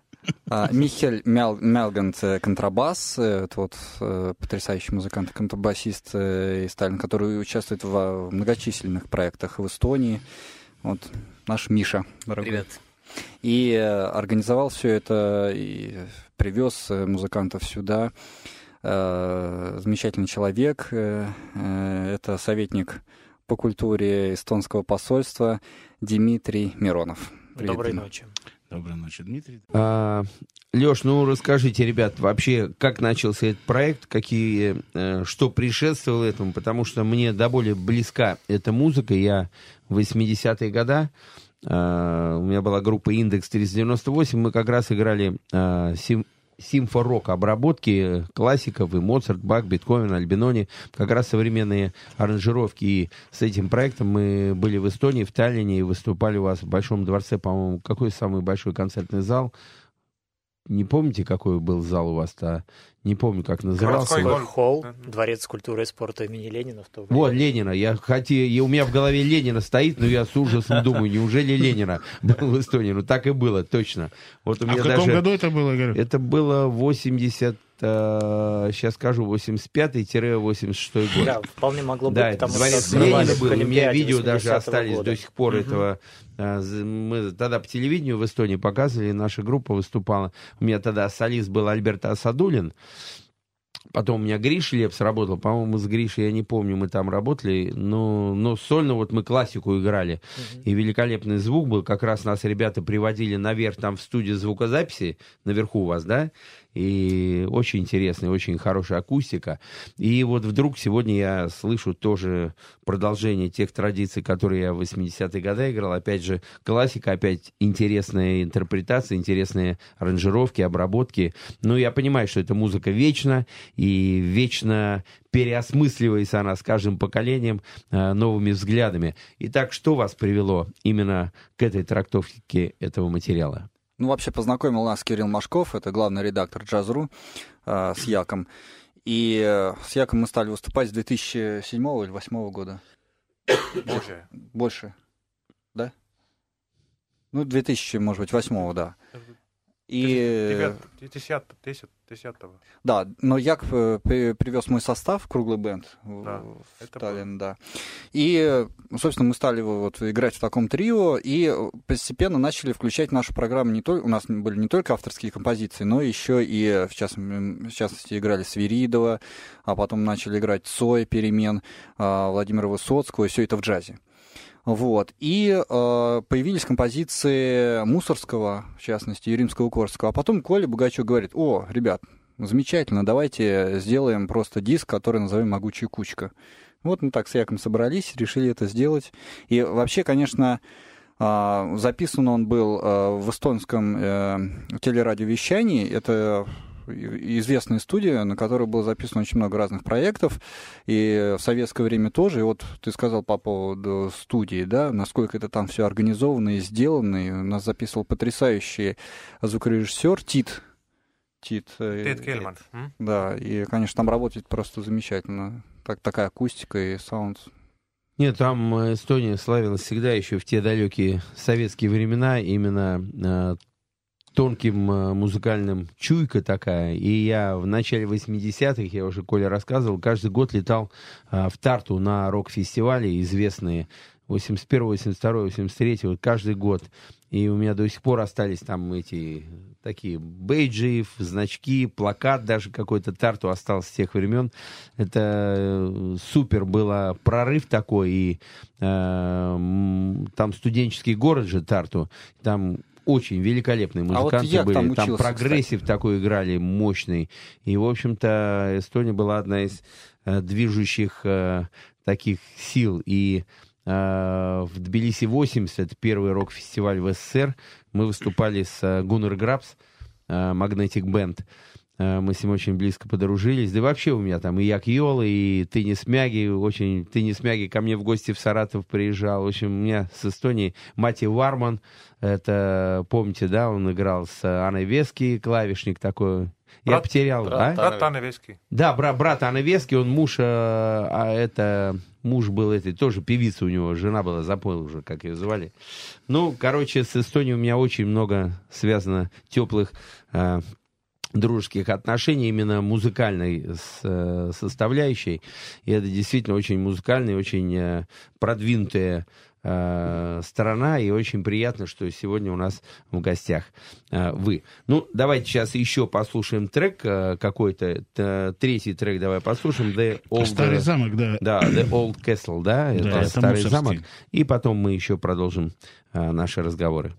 А, Михель Мял- Мялгант, э, контрабас, э, это вот э, потрясающий музыкант, контрабасист э, из Таллина, который участвует в многочисленных проектах в Эстонии. Вот наш Миша, дорогой. Привет. И э, организовал все это, и привез э, музыкантов сюда. Э, Замечательный человек. Это советник по культуре эстонского посольства Дмитрий Миронов. Привет, Доброй Дима. ночи. Доброй ночи, Дмитрий. А, Леш, ну расскажите, ребят, вообще, как начался этот проект, какие, что предшествовало этому, потому что мне до более близка эта музыка. Я в 80-е годы, э, у меня была группа «Индекс 398», мы как раз играли э, сим- симфорок обработки классиков и Моцарт, Бах, Бетховен, Альбинони, как раз современные аранжировки. И с этим проектом мы были в Эстонии, в Таллине, и выступали у вас в Большом дворце, по-моему, какой самый большой концертный зал? Не помните, какой был зал у вас-то? Не помню, как назывался. Городской холл. Дворец культуры и спорта имени Ленина в то время. Вот, Ленина. Я хотел, и у меня в голове Ленина стоит, но я с ужасом думаю, неужели Ленина был в Эстонии? Ну, так и было, точно. Вот у А меня в каком даже... году это было, Игорь? Это было 80, э, сейчас скажу, 85-86 год. Да, вполне могло быть, Да, потому дворец что Ленина был, у меня видео даже 80-го остались года. до сих пор этого. а, з- Мы тогда по телевидению в Эстонии показывали, наша группа выступала. У меня тогда солист был Альберт Асадулин. Потом у меня Гриша Лепс работал, по-моему, с Гришей, я не помню, мы там работали, но, но сольно вот мы классику играли, и великолепный звук был, как раз нас ребята приводили наверх там в студию звукозаписи, наверху у вас, да, и очень интересная, очень хорошая акустика. И вот вдруг сегодня я слышу тоже продолжение тех традиций, которые я в 80-е годы играл. Опять же, классика, опять интересная интерпретация, интересные аранжировки, обработки. Ну, я понимаю, что эта музыка вечна, и вечно переосмысливается она с каждым поколением э, новыми взглядами. Итак, что вас привело именно к этой трактовке этого материала? Ну, вообще познакомил нас Кирилл Машков, это главный редактор Джаз.ру э, с Яком. И э, с Яком мы стали выступать с 2007 или 2008 года. Боже. Больше. Да? Ну, 2000, может быть, 2008, да. И, Девят- десят- десят- десятого. да, но Як э, при- привез мой состав, круглый бенд Да, в Таллин, да. И, э, собственно, мы стали вот играть в таком трио, и э, постепенно начали включать в нашу программу не только... У нас были не только авторские композиции, но еще и, э, в частности, в частности играли Свиридова, а потом начали играть Цой, Перемен, а, Владимира Высоцкого, и все это в джазе. Вот. И э, появились композиции Мусорского, в частности, и Римского-Корского. А потом Коля Богачев говорит, о, ребят, замечательно, давайте сделаем просто диск, который назовем «Могучая кучка». Вот мы так с Яком собрались, решили это сделать. И вообще, конечно, э, записан он был э, в эстонском э, телерадиовещании. Это известная студия, на которой было записано очень много разных проектов, и в советское время тоже. И вот ты сказал по поводу студии, да, насколько это там все организовано и сделано. И у нас записывал потрясающий звукорежиссер Тит. Тит. э, Тед Кельман. Да, и, конечно, там работает просто замечательно. Так, такая акустика и саунд. Нет, там э, Эстония славилась всегда еще в те далекие советские времена именно э, тонким э, музыкальным чуйка такая. И я в начале 80-х, я уже Коля рассказывал, каждый год летал э, в Тарту на рок-фестивали известные 81, 82, 83, вот каждый год. И у меня до сих пор остались там эти такие бейджи, значки, плакат даже какой-то Тарту остался с тех времен. Это э, супер было прорыв такой. И э, там студенческий город же Тарту. Там очень великолепные А вот музыканты я были. там там учился, прогрессив такой играли мощный. И, в общем-то, Эстония была одна из э, движущих э, таких сил. И э, в Тбилиси 80, первый рок-фестиваль в СССР, мы выступали с э, Гуннер Грабс, э, Magnetic Band. Э, Мы с ним очень близко подружились. Да и вообще у меня там и Як Йол, и Теннис Мяги. Очень... Теннис Мяги ко мне в гости в Саратов приезжал. В общем, у меня с Эстонии Мати Варман. Это, помните, да, он играл с Анной Вески, клавишник такой. Я Брат- потерял, брат а? Брат Анны Вески. Да, бра- брат Анны Вески, он муж, э, а это муж был этой, тоже певица у него, жена была, запоил уже, как ее звали. Ну, короче, с Эстонией у меня очень много связано теплых э, дружеских отношений, именно музыкальной с- э, составляющей. И это действительно очень музыкальная, очень э, продвинутая э, сторона, и очень приятно, что сегодня у нас в гостях э, вы. Ну, давайте сейчас еще послушаем трек э, какой-то, Т- третий трек давай послушаем. The Old, Старый замок, да. Да, The Old Castle, да, это это старый мусорский. замок. И потом мы еще продолжим э, наши разговоры.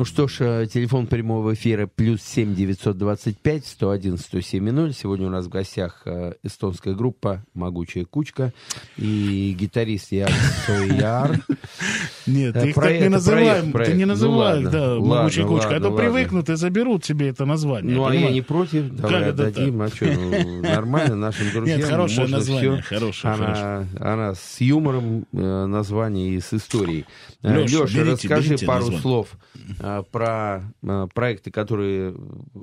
Ну что ж, э, телефон прямого эфира плюс 7 925 101 107 Сегодня у нас в гостях э, эстонская группа «Могучая кучка» и гитарист Яр Сояр. Нет, Э, ты их так не называем, проект- ты не ну ладно, да, могучая кучка, а то привыкнут и заберут себе это название. Ну, а я не против. Давай Как это отдадим. А что, ну, нормально нашим друзьям. Нет, хорошее можно название, хорошее. Она, с юмором э, название и с историей. Э, Леша, расскажи пару слов э, про э, проекты, которые...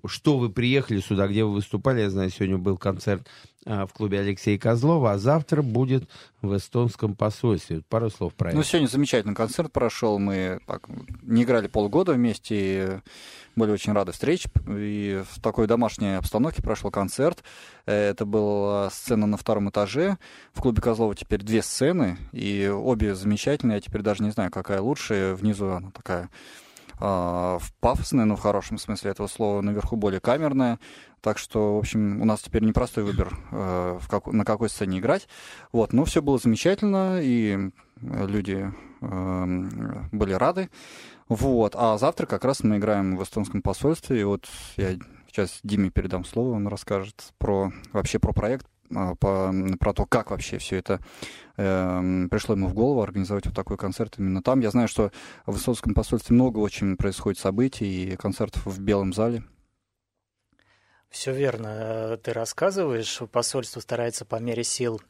Что вы приехали сюда, где вы выступали? Я знаю, сегодня был концерт э, в клубе Алексея Козлова, а завтра будет в эстонском посольстве. Пару слов про Ну, это. сегодня замечательный концерт прошел. Мы так, не играли полгода вместе, и были очень рады встрече. И в такой домашней обстановке прошел концерт. Э, Это была сцена на втором этаже. В клубе Козлова теперь две сцены, и обе замечательные. Я теперь даже не знаю, какая лучше. Внизу она такая а, в пафосная, но в хорошем смысле этого слова, наверху более камерная. Так что, в общем, у нас теперь непростой выбор, э, в как- на какой сцене играть. Вот, но все было замечательно, и люди были рады. Вот, а завтра как раз мы играем в эстонском посольстве, и вот я сейчас Диме передам слово, он расскажет про вообще про проект, а, по- про то, как вообще все это эм, пришло ему в голову организовать вот такой концерт именно там. Я знаю, что в эстонском посольстве много очень происходит событий и концертов в Белом зале. Все верно, э, ты рассказываешь. Посольство старается по мере сил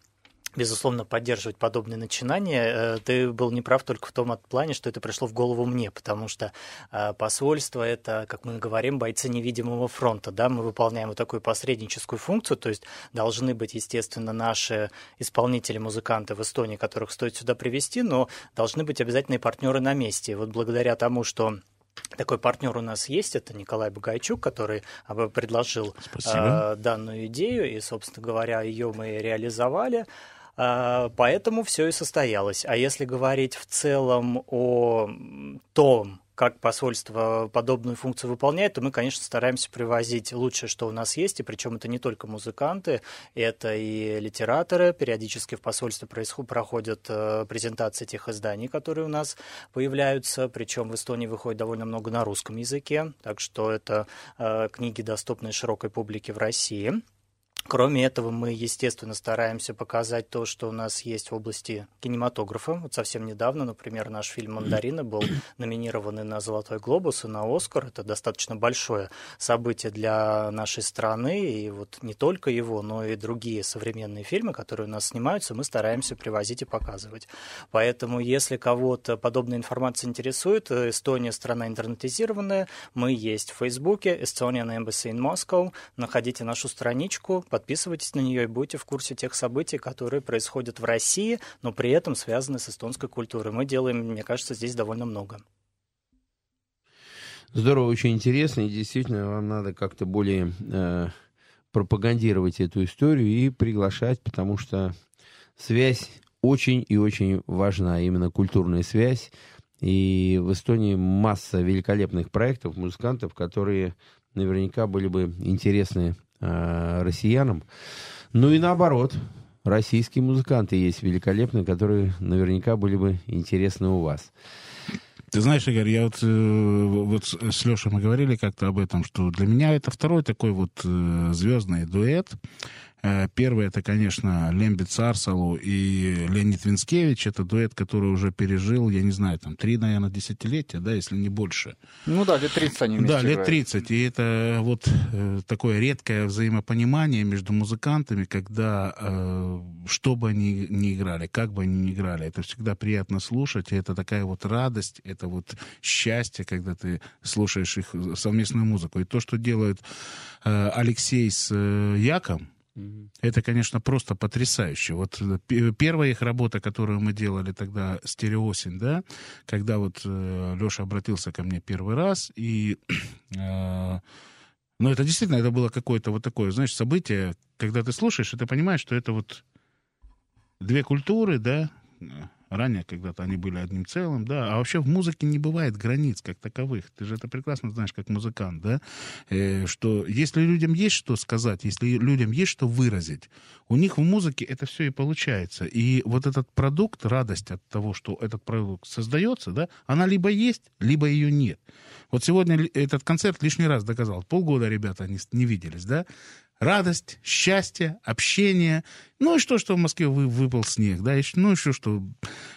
безусловно, поддерживать подобные начинания. Э, Ты был неправ только в том плане, что это пришло в голову мне, потому что э, посольство — это, как мы говорим, бойцы невидимого фронта. Да? Мы выполняем вот такую посредническую функцию, то есть должны быть, естественно, наши исполнители, музыканты в Эстонии, которых стоит сюда привести, но должны быть обязательно и партнеры на месте. И вот благодаря тому, что такой партнер у нас есть, это Николай Богайчук, который а, предложил э, данную идею, и, собственно говоря, ее мы реализовали. А, Поэтому все и состоялось. А если говорить в целом о том, как посольство подобную функцию выполняет, то мы, конечно, стараемся привозить лучшее, что у нас есть, и причем это не только музыканты, это и литераторы. Периодически в посольстве происход- проходят э, презентации тех изданий, которые у нас появляются, причем в Эстонии выходит довольно много на русском языке, так что это э, книги, доступные широкой публике в России. Кроме этого, мы, естественно, стараемся показать то, что у нас есть в области кинематографа. Вот совсем недавно, например, наш фильм «Мандарины» был номинирован на «Золотой глобус», и на «Оскар». Это достаточно большое событие для нашей страны. И вот не только его, но и другие современные фильмы, которые у нас снимаются, мы стараемся привозить и показывать. Поэтому, если кого-то подобная информация интересует, Эстония страна интернетизированная, мы есть в Фейсбуке Estonian Embassy in Moscow. Находите нашу страничку, подписывайтесь на нее и будете в курсе тех событий, которые происходят в России, но при этом связаны с эстонской культурой. Мы делаем, мне кажется, здесь довольно много. Здорово, очень интересно, и действительно вам надо как-то более э, пропагандировать эту историю и приглашать, потому что связь очень и очень важна, именно культурная связь. И в Эстонии масса великолепных проектов, музыкантов, которые наверняка были бы интересны э, россиянам. Ну и наоборот, российские музыканты есть великолепные, которые наверняка были бы интересны у вас. Ты знаешь, Игорь, я вот, э, вот с Лешей мы говорили как-то об этом, что для меня это второй такой вот э, звездный дуэт. Э, Первый это, конечно, Лембит Сарсалу и Леонид Винскевич. Это дуэт, который уже пережил, я не знаю, там три, наверное, десятилетия, да, если не больше. Ну да, лет 30 они вместе Да, лет играют. 30. И это вот э, такое редкое взаимопонимание между музыкантами, когда э, что бы они ни играли, как бы они ни играли, это всегда приятно слушать, и это такая вот радость, это вот счастье, когда ты слушаешь их совместную музыку. И то, что делают э, Алексей с э, Яком, это, конечно, просто потрясающе. Вот э, первая их работа, которую мы делали тогда, «Стереосень», да, когда вот Леша обратился ко мне первый раз, и... э, ну, это действительно, это было какое-то вот такое, знаешь, событие, когда ты слушаешь, и ты понимаешь, что это вот две культуры, да, ранее когда-то они были одним целым, да, а вообще в музыке не бывает границ как таковых. Ты же это прекрасно знаешь, как музыкант, да, Э, что если людям есть что сказать, если людям есть что выразить, у них в музыке это все и получается. И вот этот продукт, радость от того, что этот продукт создается, да, она либо есть, либо ее нет. Вот сегодня этот концерт лишний раз доказал. Полгода ребята не, не виделись, да, радость, счастье, общение. Ну и что, что в Москве вы, выпал снег, да, ш- ну еще что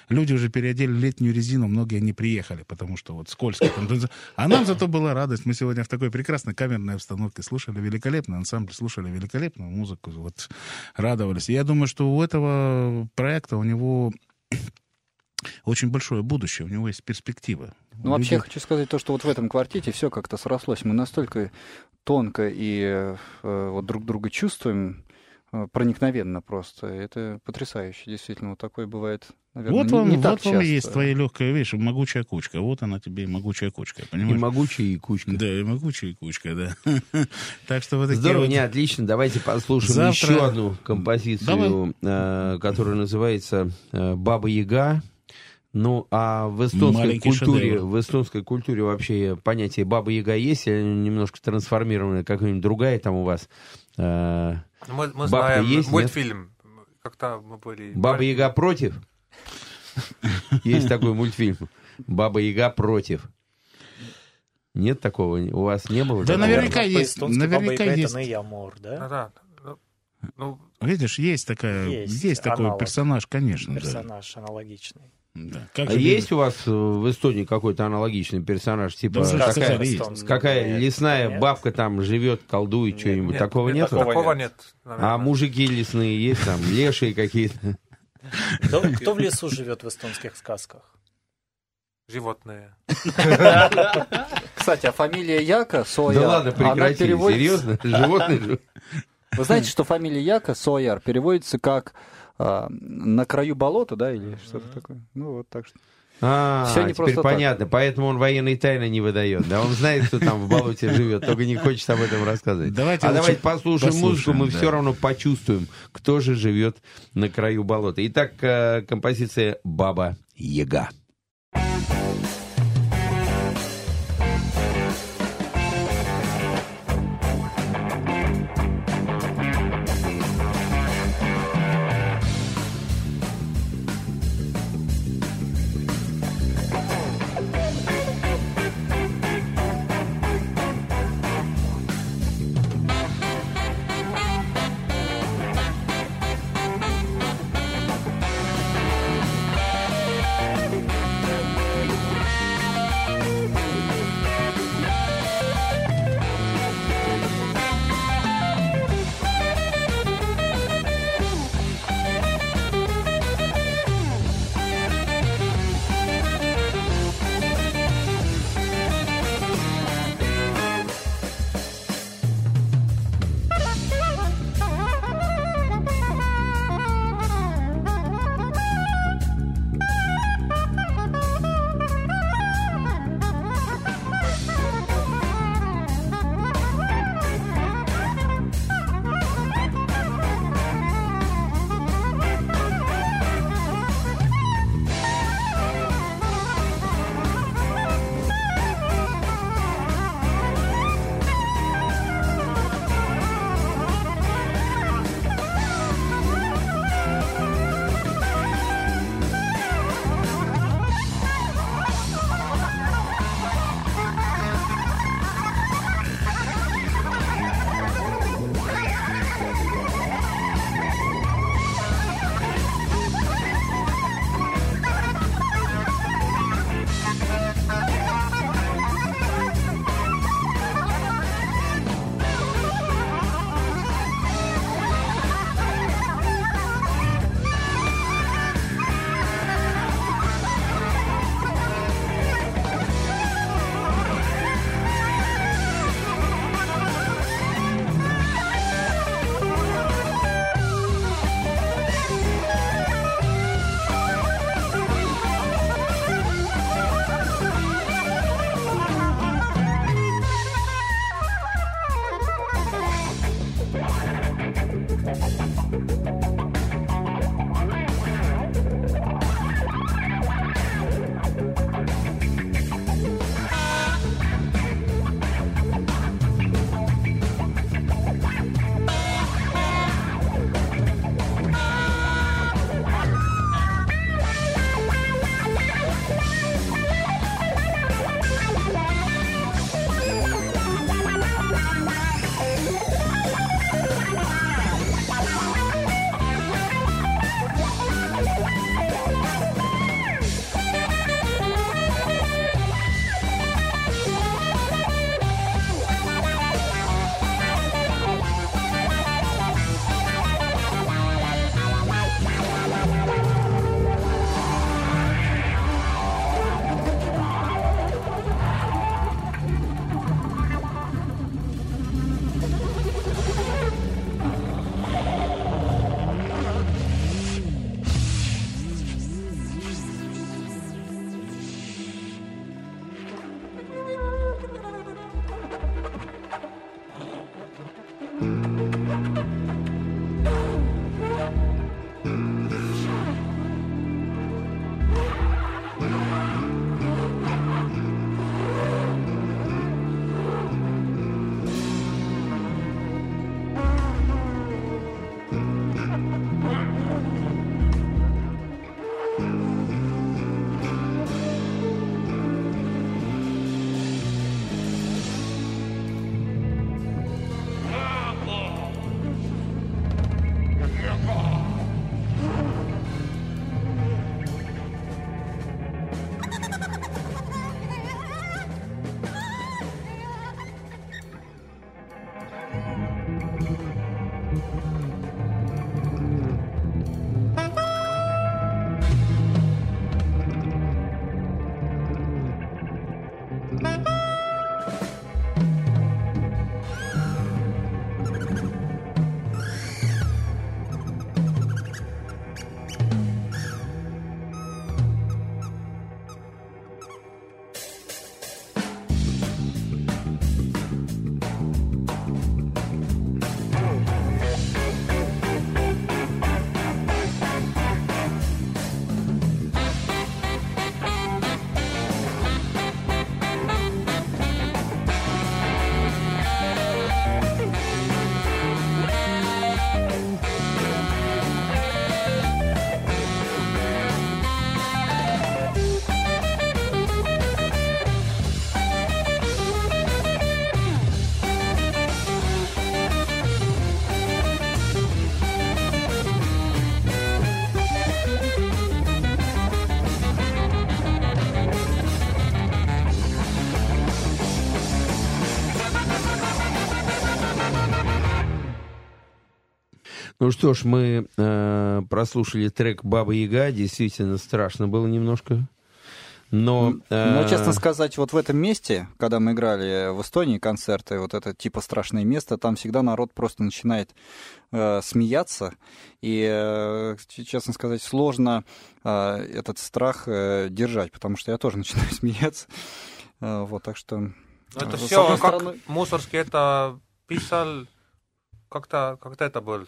люди уже переодели летнюю резину, многие не приехали, потому что вот скользко. там. А нам зато была радость. Мы сегодня в такой прекрасной камерной обстановке слушали великолепный ансамбль, слушали великолепную музыку, вот радовались. И я думаю, что у этого проекта, у него очень большое будущее, у него есть перспектива. Ну, вообще, я хочу сказать то, что вот в этом квартете все как-то срослось. Мы настолько тонко и э, вот друг друга чувствуем, э, проникновенно просто. Это потрясающе, действительно. Вот такое бывает, наверное, Вот не, вам, не вот так вам и часто. есть твоя легкая вещь, могучая кучка. Вот она тебе и могучая кучка, И понимаешь? могучая, и кучка. Да, и могучая кучка, да. Так что вот такие Здорово, вот- не, отлично. Давайте послушаем Завтра- еще одну композицию, э, которая называется «Баба Яга». Ну, а в эстонской Маленький культуре, шедевр. в эстонской культуре вообще понятие «Баба Яга» есть или немножко трансформированное, какая-нибудь другая там у вас? э, Ну, Мы, мы Бабка знаем есть, нет? мультфильм. Как-то мы были... «Баба Яга против»? Есть такой мультфильм. «Баба Яга против». Нет такого? У вас не было? Да, наверняка есть, наверняка есть. это Неямор, Ну, да? да. Ну, Видишь, есть такая, есть, Есть такой персонаж, конечно, да. Персонаж аналогичный. Да. Как А же есть у вас э, в Эстонии какой-то аналогичный персонаж? Типа Да, такая, есть. какая Нет, лесная нет. бабка там живет, колдует, Нет, что-нибудь. нет, такого нет, нет? Такого, Такого нет. А наверное. мужики лесные есть там, лешие какие-то? Кто, кто в лесу живет в эстонских сказках? Животные. Кстати, а фамилия Яка, Сояр, Да ладно, она прекрати, переводится- серьезно? Животные. Вы знаете, что фамилия Яка, Сояр, переводится как а, на краю болота, да, или что-то такое? Ну, вот так что. А, Всё не теперь просто так. понятно, поэтому он военные тайны не выдает. Да, он знает, кто там в болоте живет, только не хочет об этом рассказывать. Давайте а давайте послушаем музыку, послушаем, мы да. все равно почувствуем, кто же живет на краю болота. Итак, э, композиция «Баба Яга». Ну что ж, мы э, прослушали трек «Баба Яга». Действительно страшно было немножко. Но, э, Ну, честно сказать, вот в этом месте, когда мы играли в Эстонии концерты, вот это типа страшное место, там всегда народ просто начинает э, смеяться. И, э, честно сказать, сложно э, этот страх э, держать, потому что я тоже начинаю смеяться. Э, вот, так что... Ну, это э, все одной как стороны- Мусорский это писал как-то, когда это был?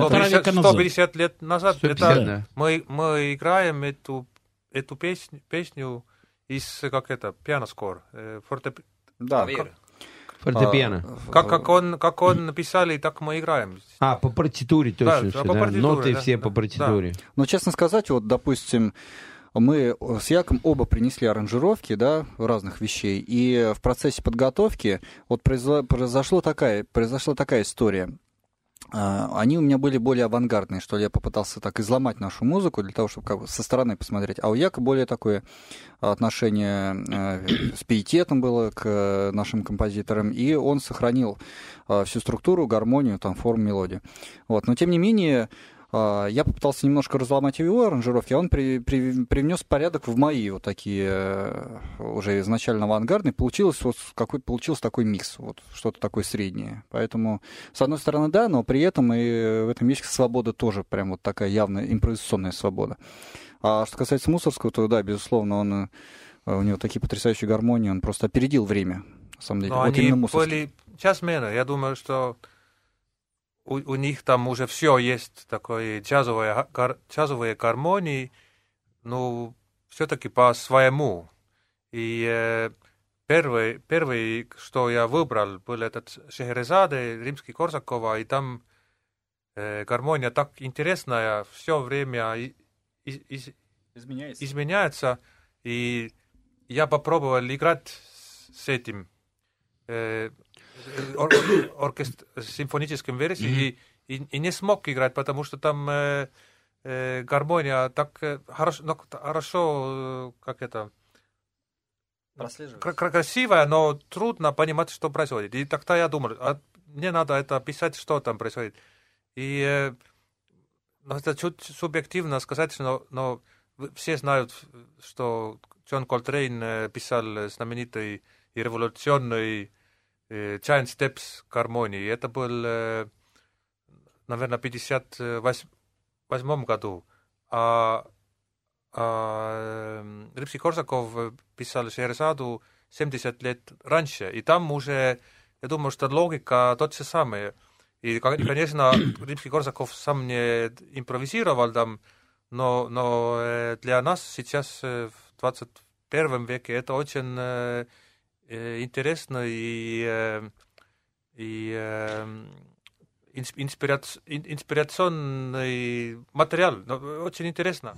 Полтора 150, века назад. 150 лет назад. 150, это да. мы, мы играем эту, эту песню, песню из, как это, пианоскор. э, фортеп- Да, как, Фортепиано. а, как, как он, как он писали, так мы играем. А, по партитуре Да, точно. да, всё, по да. партитуре, Ноты да, все да, по да. партитуре. Но, честно сказать, вот, допустим, мы с Яком оба принесли аранжировки, да, разных вещей, и в процессе подготовки вот произо- произошло такая, произошла такая история. А, Они у меня были более авангардные, что ли, я попытался так изломать нашу музыку для того, чтобы как бы со стороны посмотреть. А у Яка более такое отношение э, с пиететом было к э, нашим композиторам, и он сохранил э, всю структуру, гармонию, там, форму, мелодию. Вот. Но, тем не менее, а, я попытался немножко разломать его аранжировки, а он при- при- привнес порядок в мои вот такие э, уже изначально авангардные. Получилось вот какой получился такой микс, вот что-то такое среднее. Поэтому, с одной стороны, да, но при этом и в этом есть свобода тоже, прям вот такая явная импровизационная свобода. А что касается Мусорского, то да, безусловно, он э, у него такие потрясающие гармонии, он просто опередил время, на самом деле. Но вот они были джазмены. Я думаю, что у, у них там уже все есть, такое джазовые, га- гар- джазовые гармонии, ну, все-таки по-своему. И э, первый, первый, что я выбрал, был этот Шехерезаде, римский Корсакова, и там э, гармония так интересная, все время и- и- и- Изменяется. изменяется, и я попробовал играть с с этим э, ор- оркестр, симфоническим версией, и, и, и не смог играть, потому что там э, э, гармония так э, хорошо, ну, т- хорошо, э, как это, кра- кра- красивая, но трудно понимать, что происходит. И тогда я думал, а мне надо это писать, что там происходит. И э, ну, это чуть субъективно сказать, но, но все знают, что Джон Колтрейн э, писал знаменитый и революционный э, Giant Steps гармонии. Это был, э, наверное, в 1958 году. А, а э, Римский Корсаков э, писал Шехерезаду 70 лет раньше. И там уже, я думаю, что логика тот же самый. И, ко- и, конечно, Римский Корсаков сам не импровизировал там, но, но э, для нас сейчас э, в 21 веке это очень э, э, интересно и, э, и э, инс- инспирац- ин- инспирационный материал. Но Очень интересно.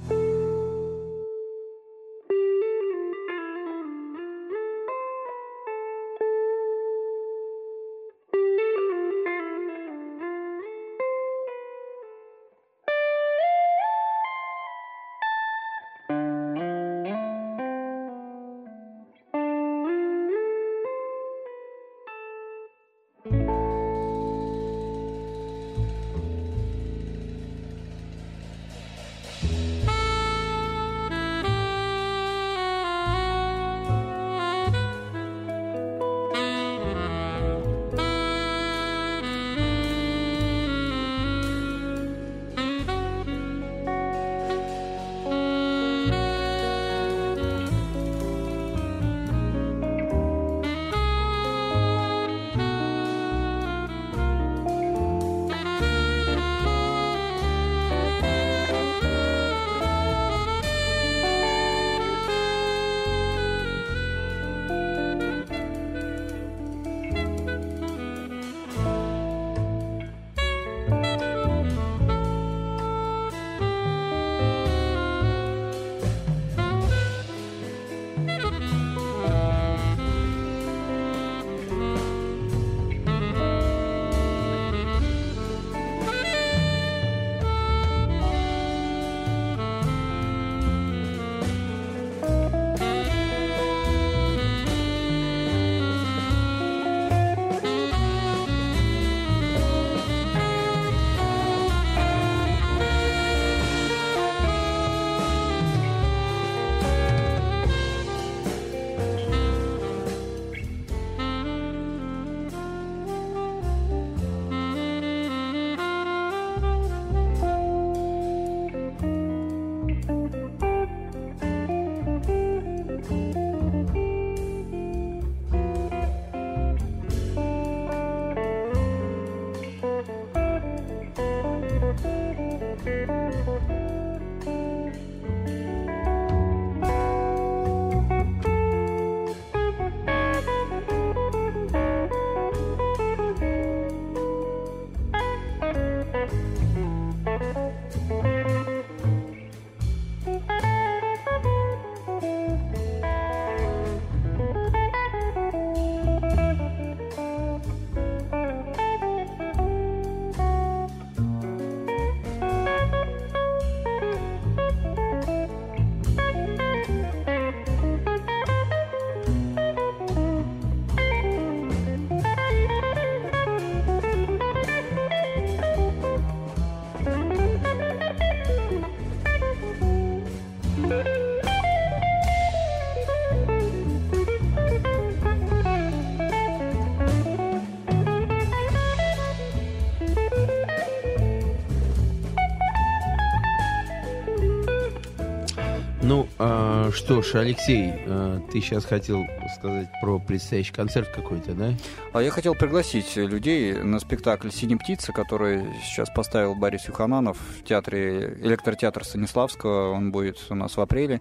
Что ж, Алексей, а, ты сейчас хотел сказать про предстоящий концерт какой-то, да? А я хотел пригласить людей на спектакль «Синяя птица», который сейчас поставил Борис Юхананов в театре электротеатр Станиславского. Он будет у нас в апреле.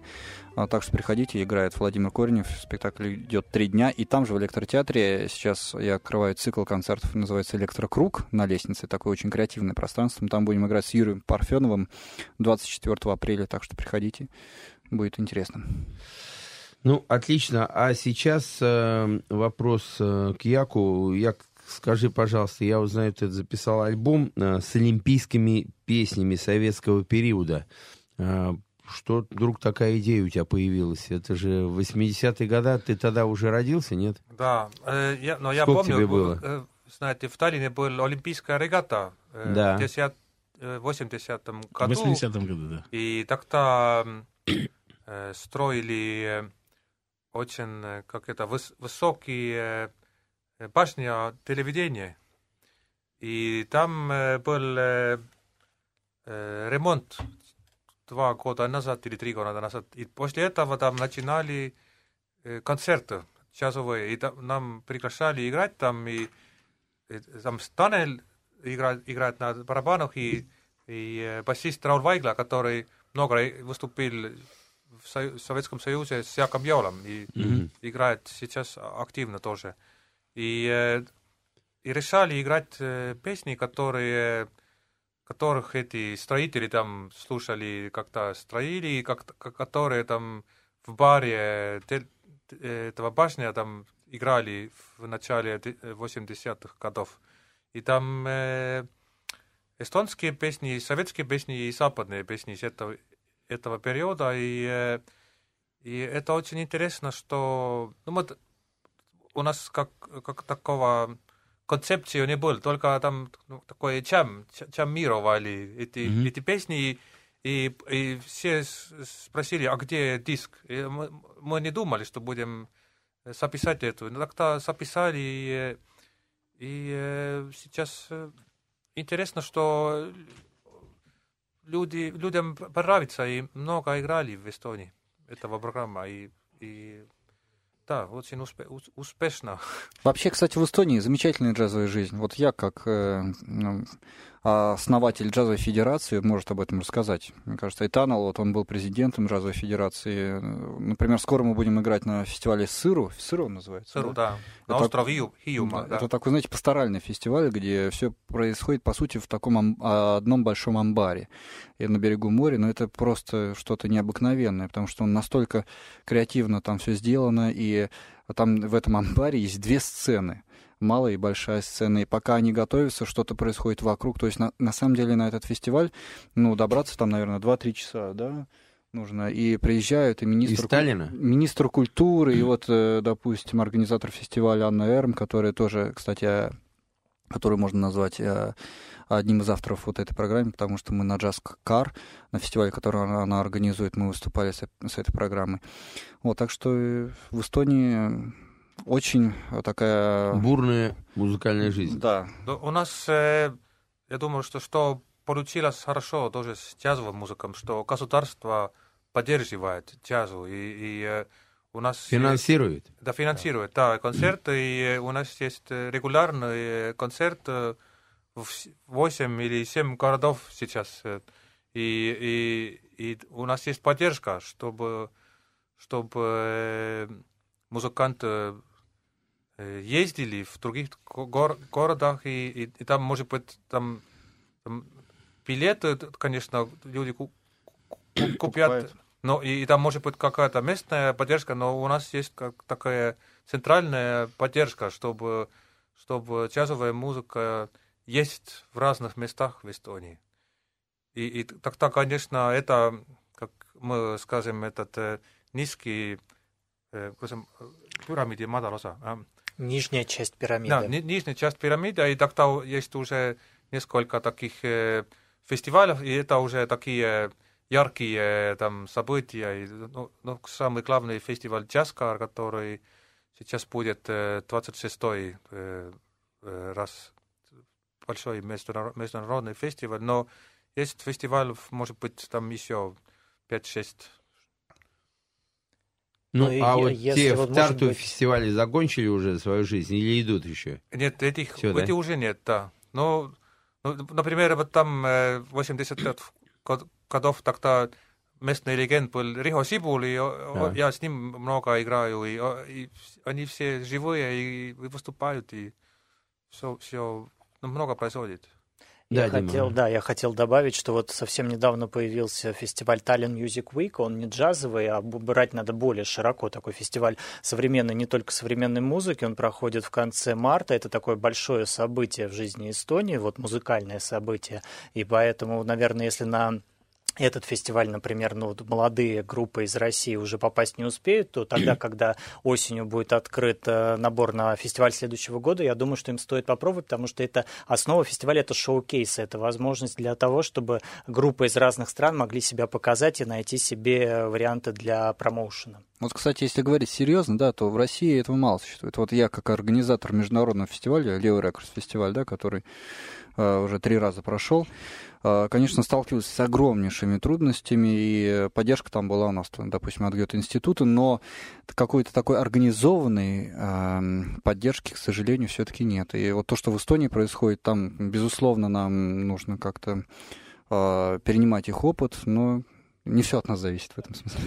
А, так что приходите, играет Владимир Коренев. Спектакль идет три дня. И там же в электротеатре сейчас я открываю цикл концертов, называется «Электрокруг» на лестнице. Такое очень креативное пространство. Там будем играть с Юрием Парфеновым 24 апреля. Так что приходите, будет интересно. Ну, отлично. А сейчас э, вопрос э, к Яку. Як, скажи, пожалуйста, я узнаю, ты записал альбом э, с олимпийскими песнями советского периода. Э, что вдруг такая идея у тебя появилась? Это же 80-е годы, ты тогда уже родился, нет? Да, э, я, но я Сколько помню, тебе было? э, знаете, в Таллине была олимпийская регата э, Да. в 10, э, 80-м В году. 80-м году, да. И тогда э, строили э, очень, э, как это, выс- высокие э, башни телевидения. И там был ремонт два года назад или три года назад. И после этого там начинали концерты часовые. И там, нам приглашали играть там, и, и там Станель играет, играет на барабанах, и, и басист Рауль Вайгла, который много выступил в Советском Союзе с Яком Йолом, и играет сейчас активно тоже. И, э, и решали играть э, песни, которые которых эти строители там слушали, как-то строили, как которые там в баре те- э, этого башня там играли в начале де- э, 80-х годов. И там э, эстонские песни, советские песни и западные песни из этого, этого периода. И, э, и это очень интересно, что ну, вот у нас как, как такого концепции не было, только там ну, такое чем, чем мировали эти, Мгм. эти песни, и, и все спросили, а где диск? И мы, мы не думали, что будем записать эту. Но тогда записали, и, и э, сейчас э, интересно, что люди, людям понравится, и много играли в Эстонии этого программа, и, и да, очень успе- ус- успешно. Вообще, кстати, в Эстонии замечательная джазовая жизнь. Вот я, как э, ну, основатель джазовой федерации, может об этом рассказать. Мне кажется, Этанал, вот он был президентом джазовой федерации. Например, скоро мы будем играть на фестивале Сыру. Сыру он называется? Сыру, да? да. На Это- остров Хию- Хиюма, да. Это такой, знаете, пасторальный фестиваль, где все происходит, по сути, в таком а, одном большом амбаре и на берегу моря, но это просто что-то необыкновенное, потому что он настолько креативно там все сделано, и там в этом амбаре есть две сцены малая и большая сцена, и пока они готовятся, что-то происходит вокруг. То есть, на, на самом деле, на этот фестиваль, ну, добраться там, наверное, 2-3 часа, да, нужно. И приезжают и министр... Ку- Сталина? Министр культуры, и вот, э, допустим, организатор фестиваля Анна Эрм, которая тоже, кстати, э, которую можно назвать э, одним из авторов вот этой программы, потому что мы на Джаз Кар, на фестивале, который она, она организует, мы выступали с, с этой программой. Вот, так что в Эстонии очень такая... Бурная музыкальная жизнь. Да, Да, У нас, э, я думаю, что, что получилось хорошо тоже с джазовым музыком, что государство поддерживает джазу, и, и э, у нас... есть- Финансирует. Да, финансирует, да, концерты, и э, у нас есть э, регулярный э, концерт э, в 8 или 7 городов сейчас, э, и, и, и у нас есть поддержка, чтобы, чтобы э, музыканты э, ездили в других го- гор- городах, и, и, и там, может быть, там, там билеты, конечно, люди ку- ку- ку- купят, Покупают. но и, и там может быть какая-то местная поддержка, но у нас есть как такая центральная поддержка, чтобы, чтобы джазовая музыка есть в разных местах в Эстонии. И, и тогда, конечно, это, как мы скажем, этот э, низкий, э, скажем, э, пирамиде madalosa, а, Нижняя часть пирамиды. да, ни- нижняя часть пирамиды, и тогда есть уже несколько таких э, фестивалей, и это уже такие яркие там события. И, ну, ну, самый главный фестиваль Джаскар, который сейчас будет э, 26-й э, раз большой международ- международный фестиваль, но есть фестиваль, может быть, там еще 5-6 Ну, Ну, и а е- вот если те вот, в Тарту быть- фестивале закончили уже свою жизнь или идут еще? Нет, этих, Всё, да? эти уже нет, да. Но, ну, например, вот там э, 85 год- годов тогда местный легенд был Рихо Сибул, и Да. я с ним много играю, и, и они все живые и выступают, и все, все много происходит. Да, Я Дима. хотел, да, я хотел добавить, что вот совсем недавно появился фестиваль Tallinn Music Week. Он не джазовый, а брать надо более широко. Такой фестиваль современный, не только современной музыки. Он проходит в конце марта. Это такое большое событие в жизни Эстонии, вот музыкальное событие. И поэтому, наверное, если на этот фестиваль, например, ну, молодые группы из России уже попасть не успеют, то тогда, когда осенью будет открыт э, набор на фестиваль следующего года, я думаю, что им стоит попробовать, потому что это основа фестиваля, это шоу-кейсы, это возможность для того, чтобы группы из разных стран могли себя показать и найти себе варианты для промоушена. Вот, кстати, если говорить серьезно, да, то в России этого мало существует. Вот я, как организатор международного фестиваля, Левый Рекордс фестиваль, да, который уже три раза прошел, э, конечно, сталкивался с огромнейшими трудностями, и поддержка там была у нас, допустим, от Гёте-института, но какой-то такой организованной э, поддержки, к сожалению, все-таки нет. И вот то, что в Эстонии происходит, там, безусловно, нам нужно как-то э, перенимать их опыт, но не все от нас зависит в этом смысле.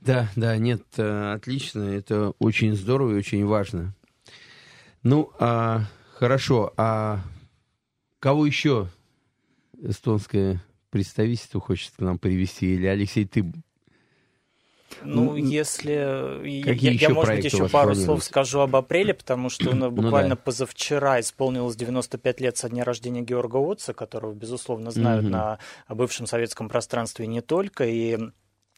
Да, да, нет, э, отлично, это очень здорово и очень важно. Ну, а, хорошо, а кого еще эстонское представительство хочет к нам привести? Или, Алексей, ты... Ну, Ну, если... какие я, еще я, может быть, еще пару слов скажу об апреле, потому что ну, буквально да. позавчера исполнилось 95 лет со дня рождения Георга Отца, которого, безусловно, знают Мгм. на бывшем советском пространстве не только. И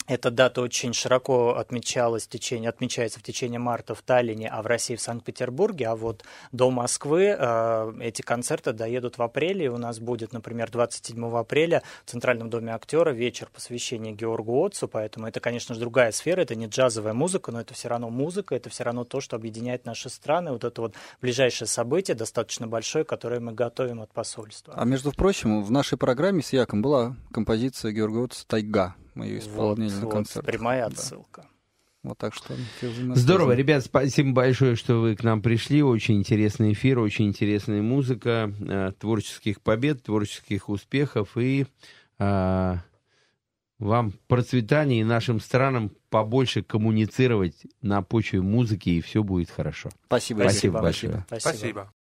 эта дата очень широко отмечалась в течение, отмечается в течение марта в Таллине, а в России в Санкт-Петербурге. А вот до Москвы э, эти концерты доедут в апреле. И у нас будет, например, 27 апреля в Центральном доме актера вечер посвящения Георгу Отцу. Поэтому это, конечно же, другая сфера. Это не джазовая музыка, но это все равно музыка. Это все равно то, что объединяет наши страны. Вот это вот ближайшее событие, достаточно большое, которое мы готовим от посольства. А между прочим, в нашей программе с Яком была композиция Георга Отца «Тайга». Мы ее исполнили вот, на вот, концерте. прямая Да. отсылка. Вот так что... Здорово, ребят, спасибо большое, что вы к нам пришли. Очень интересный эфир, очень интересная музыка, э, творческих побед, творческих успехов и э, вам процветания и нашим странам побольше коммуницировать на почве музыки, и все будет хорошо. Спасибо. Спасибо Яков. большое. Спасибо. Спасибо.